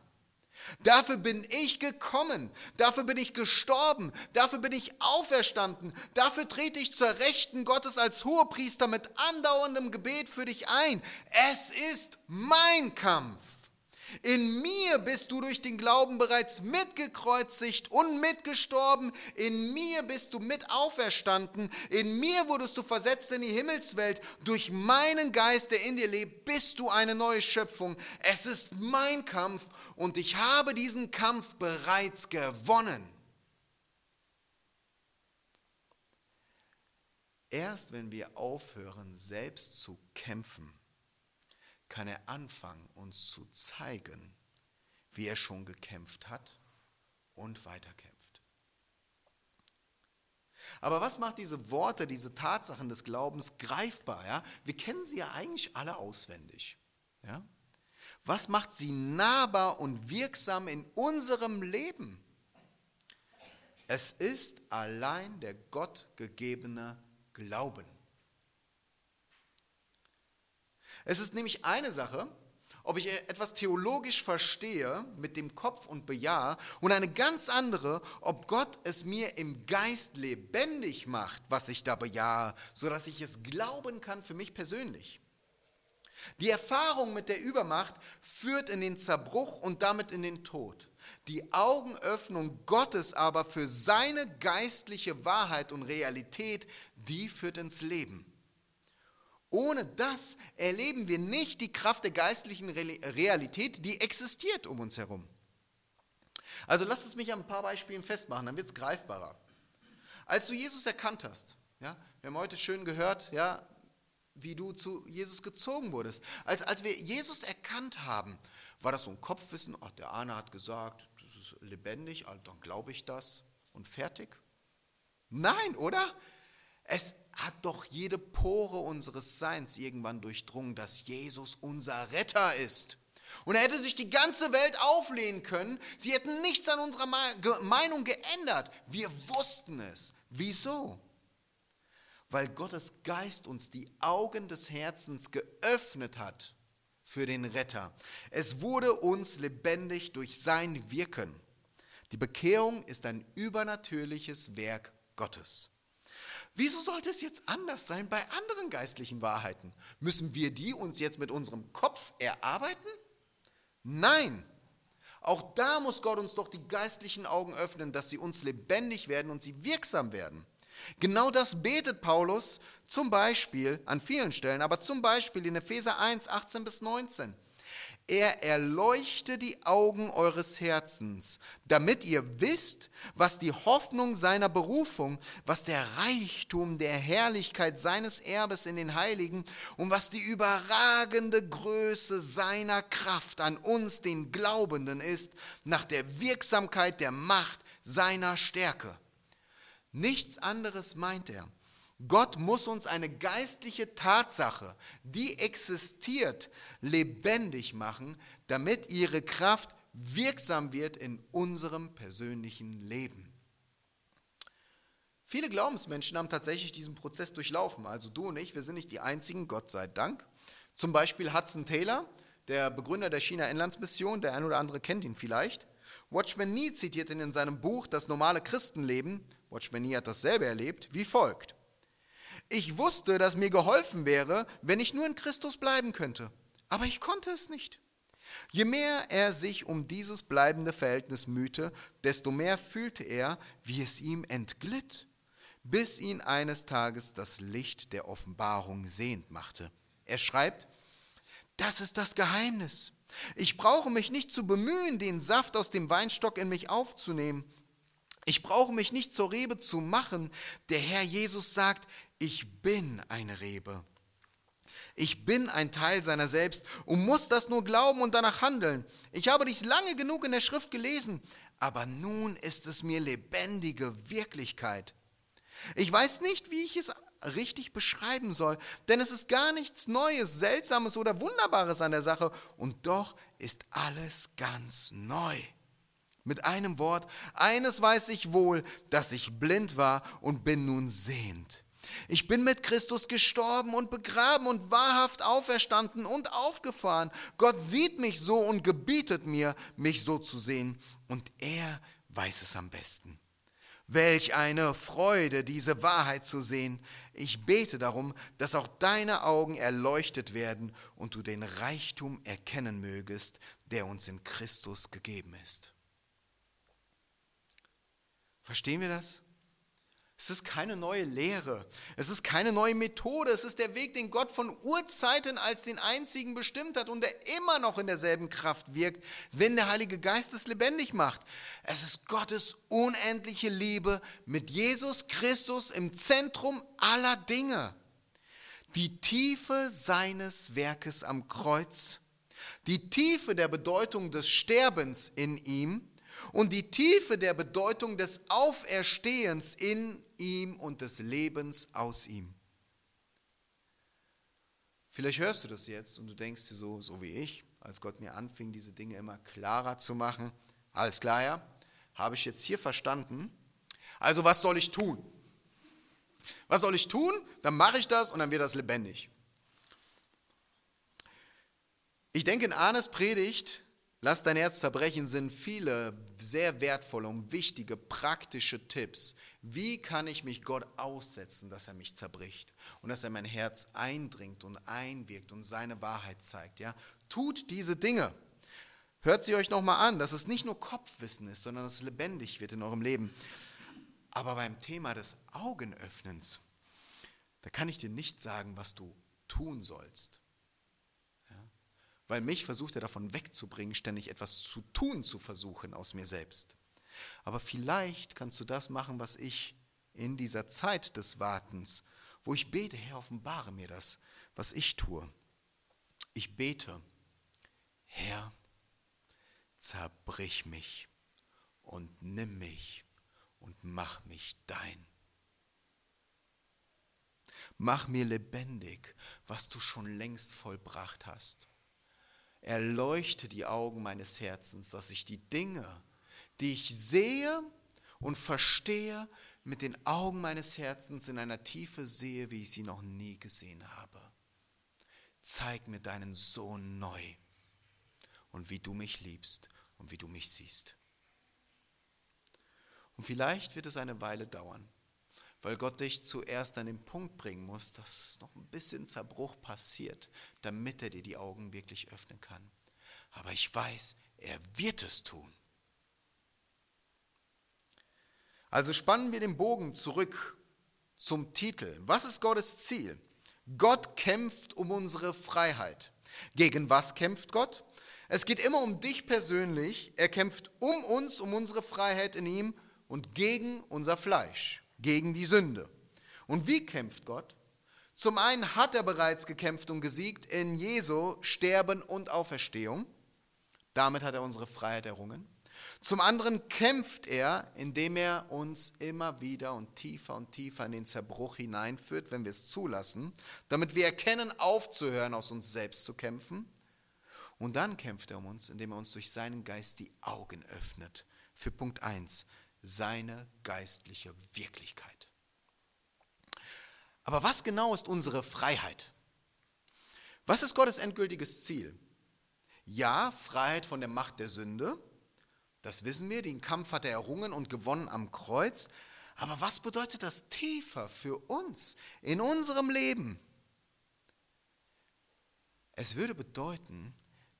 Dafür bin ich gekommen, dafür bin ich gestorben, dafür bin ich auferstanden, dafür trete ich zur Rechten Gottes als Hohepriester mit andauerndem Gebet für dich ein. Es ist mein Kampf. In mir bist du durch den Glauben bereits mitgekreuzigt und mitgestorben. In mir bist du mit auferstanden. In mir wurdest du versetzt in die Himmelswelt. Durch meinen Geist, der in dir lebt, bist du eine neue Schöpfung. Es ist mein Kampf und ich habe diesen Kampf bereits gewonnen. Erst wenn wir aufhören, selbst zu kämpfen, kann er anfangen, uns zu zeigen, wie er schon gekämpft hat und weiterkämpft. Aber was macht diese Worte, diese Tatsachen des Glaubens greifbar? Ja? Wir kennen sie ja eigentlich alle auswendig. Ja? Was macht sie nahbar und wirksam in unserem Leben? Es ist allein der Gott gegebene Glauben. Es ist nämlich eine Sache, ob ich etwas theologisch verstehe mit dem Kopf und bejahe und eine ganz andere, ob Gott es mir im Geist lebendig macht, was ich da bejahe, sodass ich es glauben kann für mich persönlich. Die Erfahrung mit der Übermacht führt in den Zerbruch und damit in den Tod. Die Augenöffnung Gottes aber für seine geistliche Wahrheit und Realität, die führt ins Leben. Ohne das erleben wir nicht die Kraft der geistlichen Realität, die existiert um uns herum. Also lasst es mich an ein paar Beispielen festmachen, dann wird es greifbarer. Als du Jesus erkannt hast, ja, wir haben heute schön gehört, ja, wie du zu Jesus gezogen wurdest. Als, als wir Jesus erkannt haben, war das so ein Kopfwissen, ach, der Arne hat gesagt, das ist lebendig, also dann glaube ich das und fertig. Nein, oder? Es hat doch jede Pore unseres Seins irgendwann durchdrungen, dass Jesus unser Retter ist. Und er hätte sich die ganze Welt auflehnen können. Sie hätten nichts an unserer Meinung geändert. Wir wussten es. Wieso? Weil Gottes Geist uns die Augen des Herzens geöffnet hat für den Retter. Es wurde uns lebendig durch sein Wirken. Die Bekehrung ist ein übernatürliches Werk Gottes. Wieso sollte es jetzt anders sein bei anderen geistlichen Wahrheiten? Müssen wir die uns jetzt mit unserem Kopf erarbeiten? Nein. Auch da muss Gott uns doch die geistlichen Augen öffnen, dass sie uns lebendig werden und sie wirksam werden. Genau das betet Paulus zum Beispiel an vielen Stellen, aber zum Beispiel in Epheser 1, 18 bis 19. Er erleuchte die Augen eures Herzens, damit ihr wisst, was die Hoffnung seiner Berufung, was der Reichtum der Herrlichkeit seines Erbes in den Heiligen und was die überragende Größe seiner Kraft an uns, den Glaubenden, ist, nach der Wirksamkeit der Macht seiner Stärke. Nichts anderes meint er. Gott muss uns eine geistliche Tatsache, die existiert, lebendig machen, damit ihre Kraft wirksam wird in unserem persönlichen Leben. Viele Glaubensmenschen haben tatsächlich diesen Prozess durchlaufen. Also du und ich, wir sind nicht die einzigen, Gott sei Dank. Zum Beispiel Hudson Taylor, der Begründer der China-Inlandsmission, der ein oder andere kennt ihn vielleicht. Watchman Nee zitiert ihn in seinem Buch Das normale Christenleben, Watchman Nee hat dasselbe erlebt, wie folgt. Ich wusste, dass mir geholfen wäre, wenn ich nur in Christus bleiben könnte, aber ich konnte es nicht. Je mehr er sich um dieses bleibende Verhältnis mühte, desto mehr fühlte er, wie es ihm entglitt, bis ihn eines Tages das Licht der Offenbarung sehend machte. Er schreibt, das ist das Geheimnis. Ich brauche mich nicht zu bemühen, den Saft aus dem Weinstock in mich aufzunehmen. Ich brauche mich nicht zur Rebe zu machen. Der Herr Jesus sagt, ich bin eine Rebe. Ich bin ein Teil seiner selbst und muss das nur glauben und danach handeln. Ich habe dies lange genug in der Schrift gelesen, aber nun ist es mir lebendige Wirklichkeit. Ich weiß nicht, wie ich es richtig beschreiben soll, denn es ist gar nichts Neues, Seltsames oder Wunderbares an der Sache und doch ist alles ganz neu. Mit einem Wort, eines weiß ich wohl, dass ich blind war und bin nun sehend. Ich bin mit Christus gestorben und begraben und wahrhaft auferstanden und aufgefahren. Gott sieht mich so und gebietet mir, mich so zu sehen. Und er weiß es am besten. Welch eine Freude, diese Wahrheit zu sehen. Ich bete darum, dass auch deine Augen erleuchtet werden und du den Reichtum erkennen mögest, der uns in Christus gegeben ist. Verstehen wir das? Es ist keine neue Lehre. Es ist keine neue Methode. Es ist der Weg, den Gott von Urzeiten als den einzigen bestimmt hat und der immer noch in derselben Kraft wirkt, wenn der Heilige Geist es lebendig macht. Es ist Gottes unendliche Liebe mit Jesus Christus im Zentrum aller Dinge. Die Tiefe seines Werkes am Kreuz, die Tiefe der Bedeutung des Sterbens in ihm und die Tiefe der Bedeutung des Auferstehens in ihm und des Lebens aus ihm. Vielleicht hörst du das jetzt und du denkst dir so, so wie ich, als Gott mir anfing, diese Dinge immer klarer zu machen. Alles klar, ja? Habe ich jetzt hier verstanden? Also was soll ich tun? Was soll ich tun? Dann mache ich das und dann wird das lebendig. Ich denke, in Arnes Predigt Lass dein Herz zerbrechen sind viele sehr wertvolle und wichtige praktische Tipps. Wie kann ich mich Gott aussetzen, dass er mich zerbricht und dass er mein Herz eindringt und einwirkt und seine Wahrheit zeigt? Ja? Tut diese Dinge. Hört sie euch nochmal an, dass es nicht nur Kopfwissen ist, sondern dass es lebendig wird in eurem Leben. Aber beim Thema des Augenöffnens, da kann ich dir nicht sagen, was du tun sollst weil mich versucht er davon wegzubringen, ständig etwas zu tun zu versuchen aus mir selbst. Aber vielleicht kannst du das machen, was ich in dieser Zeit des Wartens, wo ich bete, Herr, offenbare mir das, was ich tue. Ich bete, Herr, zerbrich mich und nimm mich und mach mich dein. Mach mir lebendig, was du schon längst vollbracht hast erleuchte die Augen meines Herzens, dass ich die Dinge, die ich sehe und verstehe, mit den Augen meines Herzens in einer Tiefe sehe, wie ich sie noch nie gesehen habe. Zeig mir deinen Sohn neu und wie du mich liebst und wie du mich siehst. Und vielleicht wird es eine Weile dauern weil Gott dich zuerst an den Punkt bringen muss, dass noch ein bisschen Zerbruch passiert, damit er dir die Augen wirklich öffnen kann. Aber ich weiß, er wird es tun. Also spannen wir den Bogen zurück zum Titel. Was ist Gottes Ziel? Gott kämpft um unsere Freiheit. Gegen was kämpft Gott? Es geht immer um dich persönlich. Er kämpft um uns, um unsere Freiheit in ihm und gegen unser Fleisch gegen die Sünde. Und wie kämpft Gott? Zum einen hat er bereits gekämpft und gesiegt in Jesu Sterben und Auferstehung. Damit hat er unsere Freiheit errungen. Zum anderen kämpft er, indem er uns immer wieder und tiefer und tiefer in den Zerbruch hineinführt, wenn wir es zulassen, damit wir erkennen, aufzuhören, aus uns selbst zu kämpfen. Und dann kämpft er um uns, indem er uns durch seinen Geist die Augen öffnet. Für Punkt 1, seine geistliche Wirklichkeit. Aber was genau ist unsere Freiheit? Was ist Gottes endgültiges Ziel? Ja, Freiheit von der Macht der Sünde, das wissen wir, den Kampf hat er errungen und gewonnen am Kreuz. Aber was bedeutet das tiefer für uns in unserem Leben? Es würde bedeuten,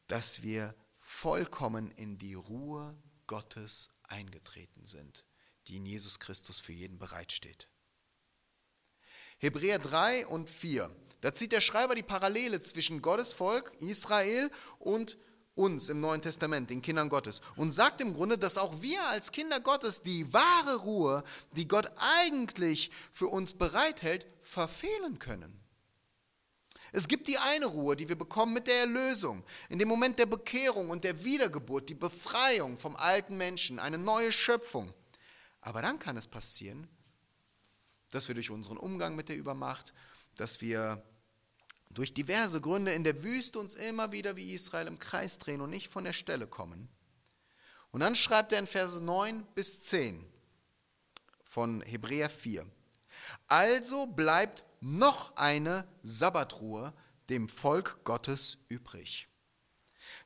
dass wir vollkommen in die Ruhe Gottes eingetreten sind, die in Jesus Christus für jeden bereitsteht. Hebräer 3 und 4. Da zieht der Schreiber die Parallele zwischen Gottes Volk, Israel und uns im Neuen Testament, den Kindern Gottes, und sagt im Grunde, dass auch wir als Kinder Gottes die wahre Ruhe, die Gott eigentlich für uns bereithält, verfehlen können. Es gibt die eine Ruhe, die wir bekommen mit der Erlösung, in dem Moment der Bekehrung und der Wiedergeburt, die Befreiung vom alten Menschen, eine neue Schöpfung. Aber dann kann es passieren, dass wir durch unseren Umgang mit der Übermacht, dass wir durch diverse Gründe in der Wüste uns immer wieder wie Israel im Kreis drehen und nicht von der Stelle kommen. Und dann schreibt er in Verse 9 bis 10 von Hebräer 4. Also bleibt noch eine Sabbatruhe dem Volk Gottes übrig.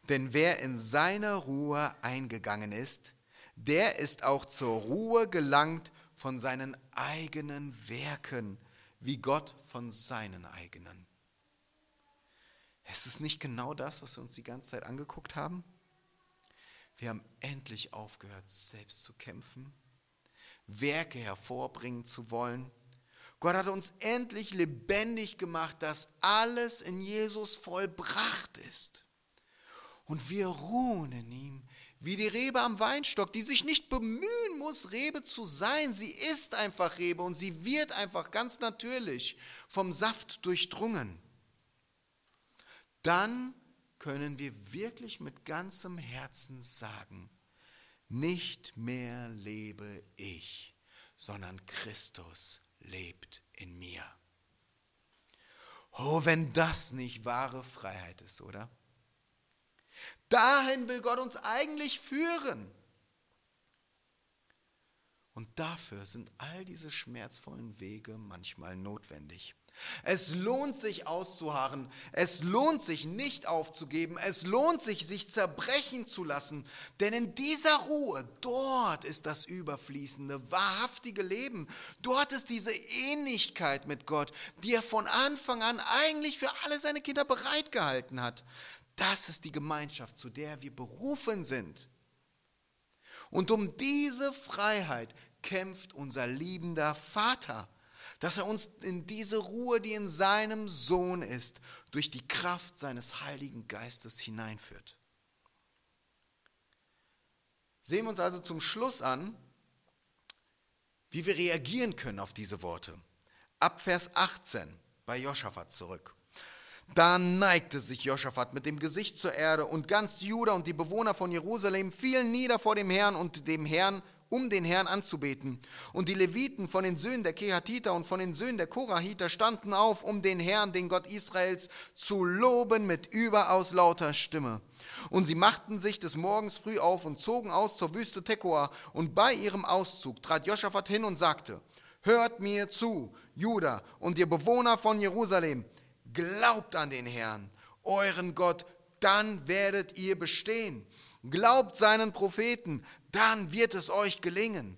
Denn wer in seine Ruhe eingegangen ist, der ist auch zur Ruhe gelangt von seinen eigenen Werken, wie Gott von seinen eigenen. Ist es nicht genau das, was wir uns die ganze Zeit angeguckt haben? Wir haben endlich aufgehört, selbst zu kämpfen, Werke hervorbringen zu wollen, Gott hat uns endlich lebendig gemacht, dass alles in Jesus vollbracht ist. Und wir ruhen in ihm, wie die Rebe am Weinstock, die sich nicht bemühen muss, Rebe zu sein. Sie ist einfach Rebe und sie wird einfach ganz natürlich vom Saft durchdrungen. Dann können wir wirklich mit ganzem Herzen sagen, nicht mehr lebe ich, sondern Christus lebt in mir. Oh, wenn das nicht wahre Freiheit ist, oder? Dahin will Gott uns eigentlich führen. Und dafür sind all diese schmerzvollen Wege manchmal notwendig. Es lohnt sich auszuharren, es lohnt sich nicht aufzugeben, es lohnt sich, sich zerbrechen zu lassen, denn in dieser Ruhe, dort ist das überfließende, wahrhaftige Leben, dort ist diese Ähnlichkeit mit Gott, die er von Anfang an eigentlich für alle seine Kinder bereitgehalten hat. Das ist die Gemeinschaft, zu der wir berufen sind. Und um diese Freiheit kämpft unser liebender Vater dass er uns in diese Ruhe, die in seinem Sohn ist, durch die Kraft seines Heiligen Geistes hineinführt. Sehen wir uns also zum Schluss an, wie wir reagieren können auf diese Worte. Ab Vers 18 bei Joschafat zurück. Da neigte sich Joschafat mit dem Gesicht zur Erde und ganz Juda und die Bewohner von Jerusalem fielen nieder vor dem Herrn und dem Herrn um den Herrn anzubeten. Und die Leviten von den Söhnen der Kehatiter und von den Söhnen der Korahiter standen auf, um den Herrn, den Gott Israels, zu loben mit überaus lauter Stimme. Und sie machten sich des Morgens früh auf und zogen aus zur Wüste Tekoa. Und bei ihrem Auszug trat Joschafat hin und sagte, Hört mir zu, Juda und ihr Bewohner von Jerusalem, glaubt an den Herrn, euren Gott, dann werdet ihr bestehen. Glaubt seinen Propheten, dann wird es euch gelingen.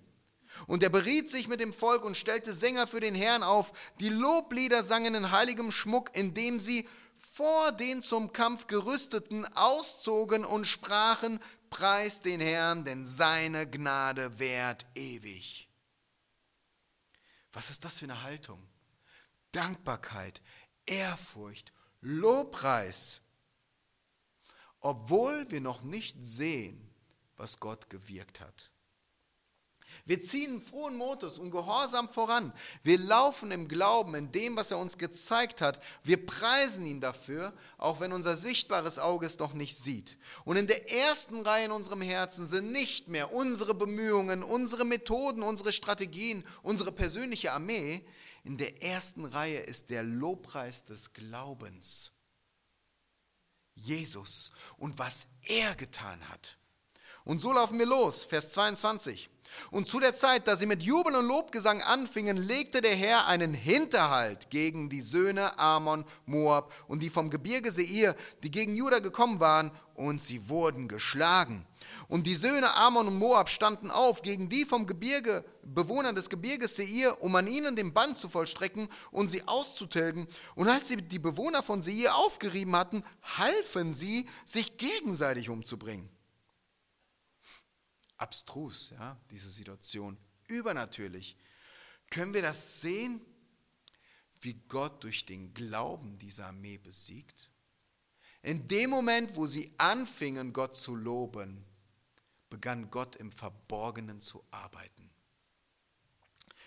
Und er beriet sich mit dem Volk und stellte Sänger für den Herrn auf, die Loblieder sangen in heiligem Schmuck, indem sie vor den zum Kampf gerüsteten auszogen und sprachen, Preis den Herrn, denn seine Gnade währt ewig. Was ist das für eine Haltung? Dankbarkeit, Ehrfurcht, Lobpreis obwohl wir noch nicht sehen, was Gott gewirkt hat. Wir ziehen frohen Motus und Gehorsam voran. Wir laufen im Glauben in dem, was er uns gezeigt hat. Wir preisen ihn dafür, auch wenn unser sichtbares Auge es noch nicht sieht. Und in der ersten Reihe in unserem Herzen sind nicht mehr unsere Bemühungen, unsere Methoden, unsere Strategien, unsere persönliche Armee. In der ersten Reihe ist der Lobpreis des Glaubens. Jesus und was er getan hat. Und so laufen wir los, Vers 22. Und zu der Zeit, da sie mit Jubel und Lobgesang anfingen, legte der Herr einen Hinterhalt gegen die Söhne Ammon, Moab und die vom Gebirge Seir, die gegen Juda gekommen waren, und sie wurden geschlagen. Und die Söhne Ammon und Moab standen auf gegen die vom Gebirge, Bewohner des Gebirges Seir, um an ihnen den Bann zu vollstrecken und sie auszutilgen. Und als sie die Bewohner von Seir aufgerieben hatten, halfen sie, sich gegenseitig umzubringen abstrus, ja, diese Situation, übernatürlich. Können wir das sehen, wie Gott durch den Glauben diese Armee besiegt? In dem Moment, wo sie anfingen, Gott zu loben, begann Gott im Verborgenen zu arbeiten.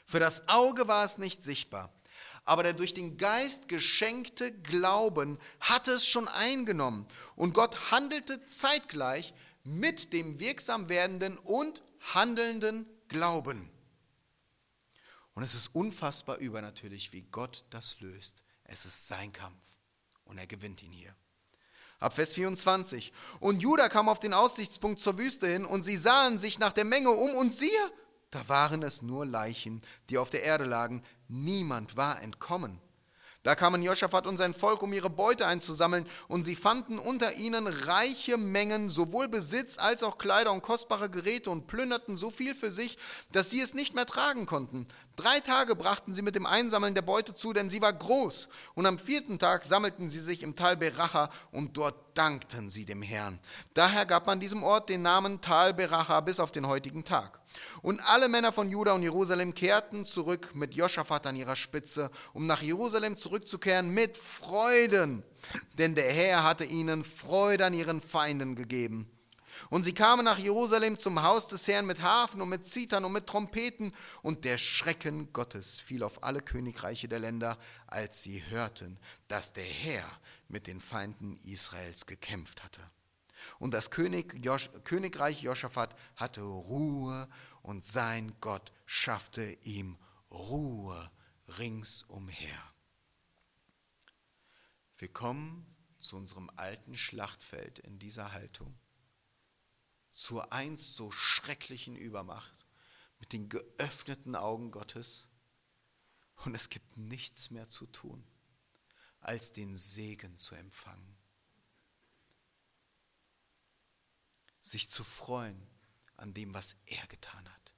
Für das Auge war es nicht sichtbar, aber der durch den Geist geschenkte Glauben hatte es schon eingenommen und Gott handelte zeitgleich mit dem wirksam werdenden und handelnden Glauben. Und es ist unfassbar übernatürlich, wie Gott das löst. Es ist sein Kampf und er gewinnt ihn hier. Ab Vers 24. Und Judah kam auf den Aussichtspunkt zur Wüste hin und sie sahen sich nach der Menge um und siehe, da waren es nur Leichen, die auf der Erde lagen. Niemand war entkommen. Da kamen Josaphat und sein Volk, um ihre Beute einzusammeln, und sie fanden unter ihnen reiche Mengen, sowohl Besitz als auch Kleider und kostbare Geräte, und plünderten so viel für sich, dass sie es nicht mehr tragen konnten. Drei Tage brachten sie mit dem Einsammeln der Beute zu, denn sie war groß. Und am vierten Tag sammelten sie sich im Tal Beracha, und dort dankten sie dem Herrn. Daher gab man diesem Ort den Namen Tal Beracha bis auf den heutigen Tag. Und alle Männer von Juda und Jerusalem kehrten zurück mit Joschafat an ihrer Spitze, um nach Jerusalem zurückzukehren mit Freuden, denn der Herr hatte ihnen Freude an ihren Feinden gegeben. Und sie kamen nach Jerusalem zum Haus des Herrn mit Hafen und mit Zitern und mit Trompeten, und der Schrecken Gottes fiel auf alle Königreiche der Länder, als sie hörten, dass der Herr mit den Feinden Israels gekämpft hatte. Und das König Jos Königreich Josaphat hatte Ruhe und sein Gott schaffte ihm Ruhe ringsumher. Wir kommen zu unserem alten Schlachtfeld in dieser Haltung, zur einst so schrecklichen Übermacht mit den geöffneten Augen Gottes und es gibt nichts mehr zu tun, als den Segen zu empfangen. sich zu freuen an dem, was er getan hat,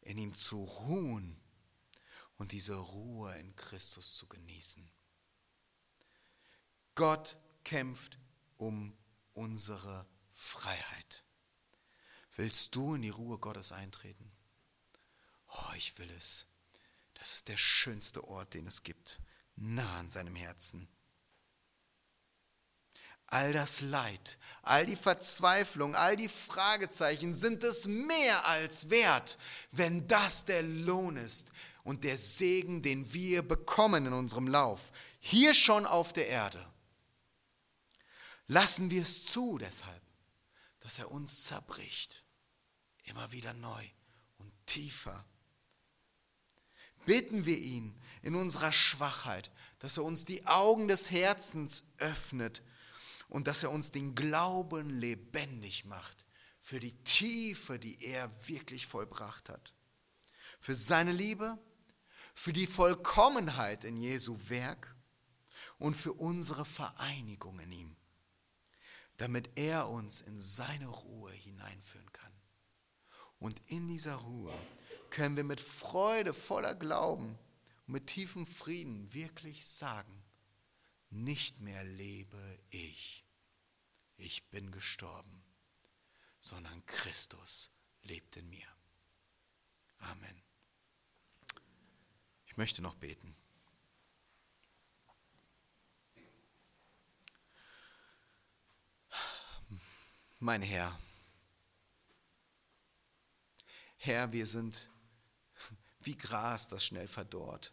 in ihm zu ruhen und diese Ruhe in Christus zu genießen. Gott kämpft um unsere Freiheit. Willst du in die Ruhe Gottes eintreten? Oh, ich will es. Das ist der schönste Ort, den es gibt, nah an seinem Herzen all das Leid, all die Verzweiflung, all die Fragezeichen sind es mehr als wert, wenn das der Lohn ist und der Segen, den wir bekommen in unserem Lauf, hier schon auf der Erde. Lassen wir es zu deshalb, dass er uns zerbricht, immer wieder neu und tiefer. Bitten wir ihn in unserer Schwachheit, dass er uns die Augen des Herzens öffnet und dass er uns den Glauben lebendig macht für die Tiefe, die er wirklich vollbracht hat. Für seine Liebe, für die Vollkommenheit in Jesu Werk und für unsere Vereinigung in ihm, damit er uns in seine Ruhe hineinführen kann. Und in dieser Ruhe können wir mit Freude, voller Glauben und mit tiefem Frieden wirklich sagen, nicht mehr lebe ich, ich bin gestorben, sondern Christus lebt in mir. Amen. Ich möchte noch beten. Mein Herr, Herr, wir sind wie Gras, das schnell verdorrt.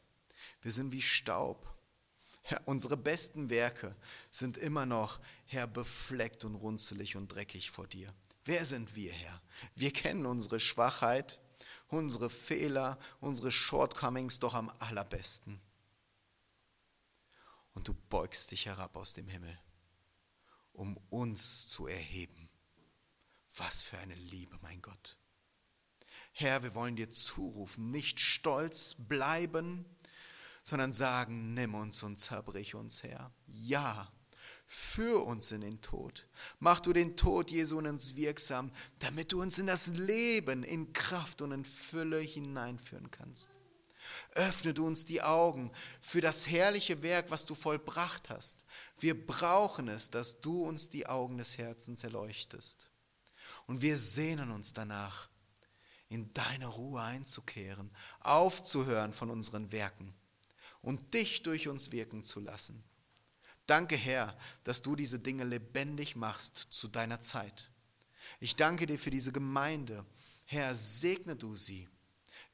Wir sind wie Staub Herr, unsere besten Werke sind immer noch, Herr, befleckt und runzelig und dreckig vor dir. Wer sind wir, Herr? Wir kennen unsere Schwachheit, unsere Fehler, unsere Shortcomings doch am allerbesten. Und du beugst dich herab aus dem Himmel, um uns zu erheben. Was für eine Liebe, mein Gott. Herr, wir wollen dir zurufen, nicht stolz bleiben, sondern sagen, nimm uns und zerbrich uns, Herr. Ja, führ uns in den Tod. Mach du den Tod Jesu in uns wirksam, damit du uns in das Leben in Kraft und in Fülle hineinführen kannst. Öffne du uns die Augen für das herrliche Werk, was du vollbracht hast. Wir brauchen es, dass du uns die Augen des Herzens erleuchtest. Und wir sehnen uns danach, in deine Ruhe einzukehren, aufzuhören von unseren Werken und dich durch uns wirken zu lassen. Danke, Herr, dass du diese Dinge lebendig machst zu deiner Zeit. Ich danke dir für diese Gemeinde. Herr, segne du sie.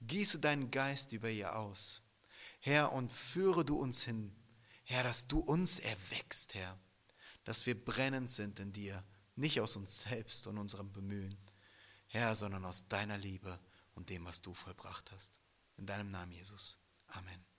Gieße deinen Geist über ihr aus. Herr, und führe du uns hin. Herr, dass du uns erwächst, Herr. Dass wir brennend sind in dir, nicht aus uns selbst und unserem Bemühen, Herr, sondern aus deiner Liebe und dem, was du vollbracht hast. In deinem Namen, Jesus. Amen.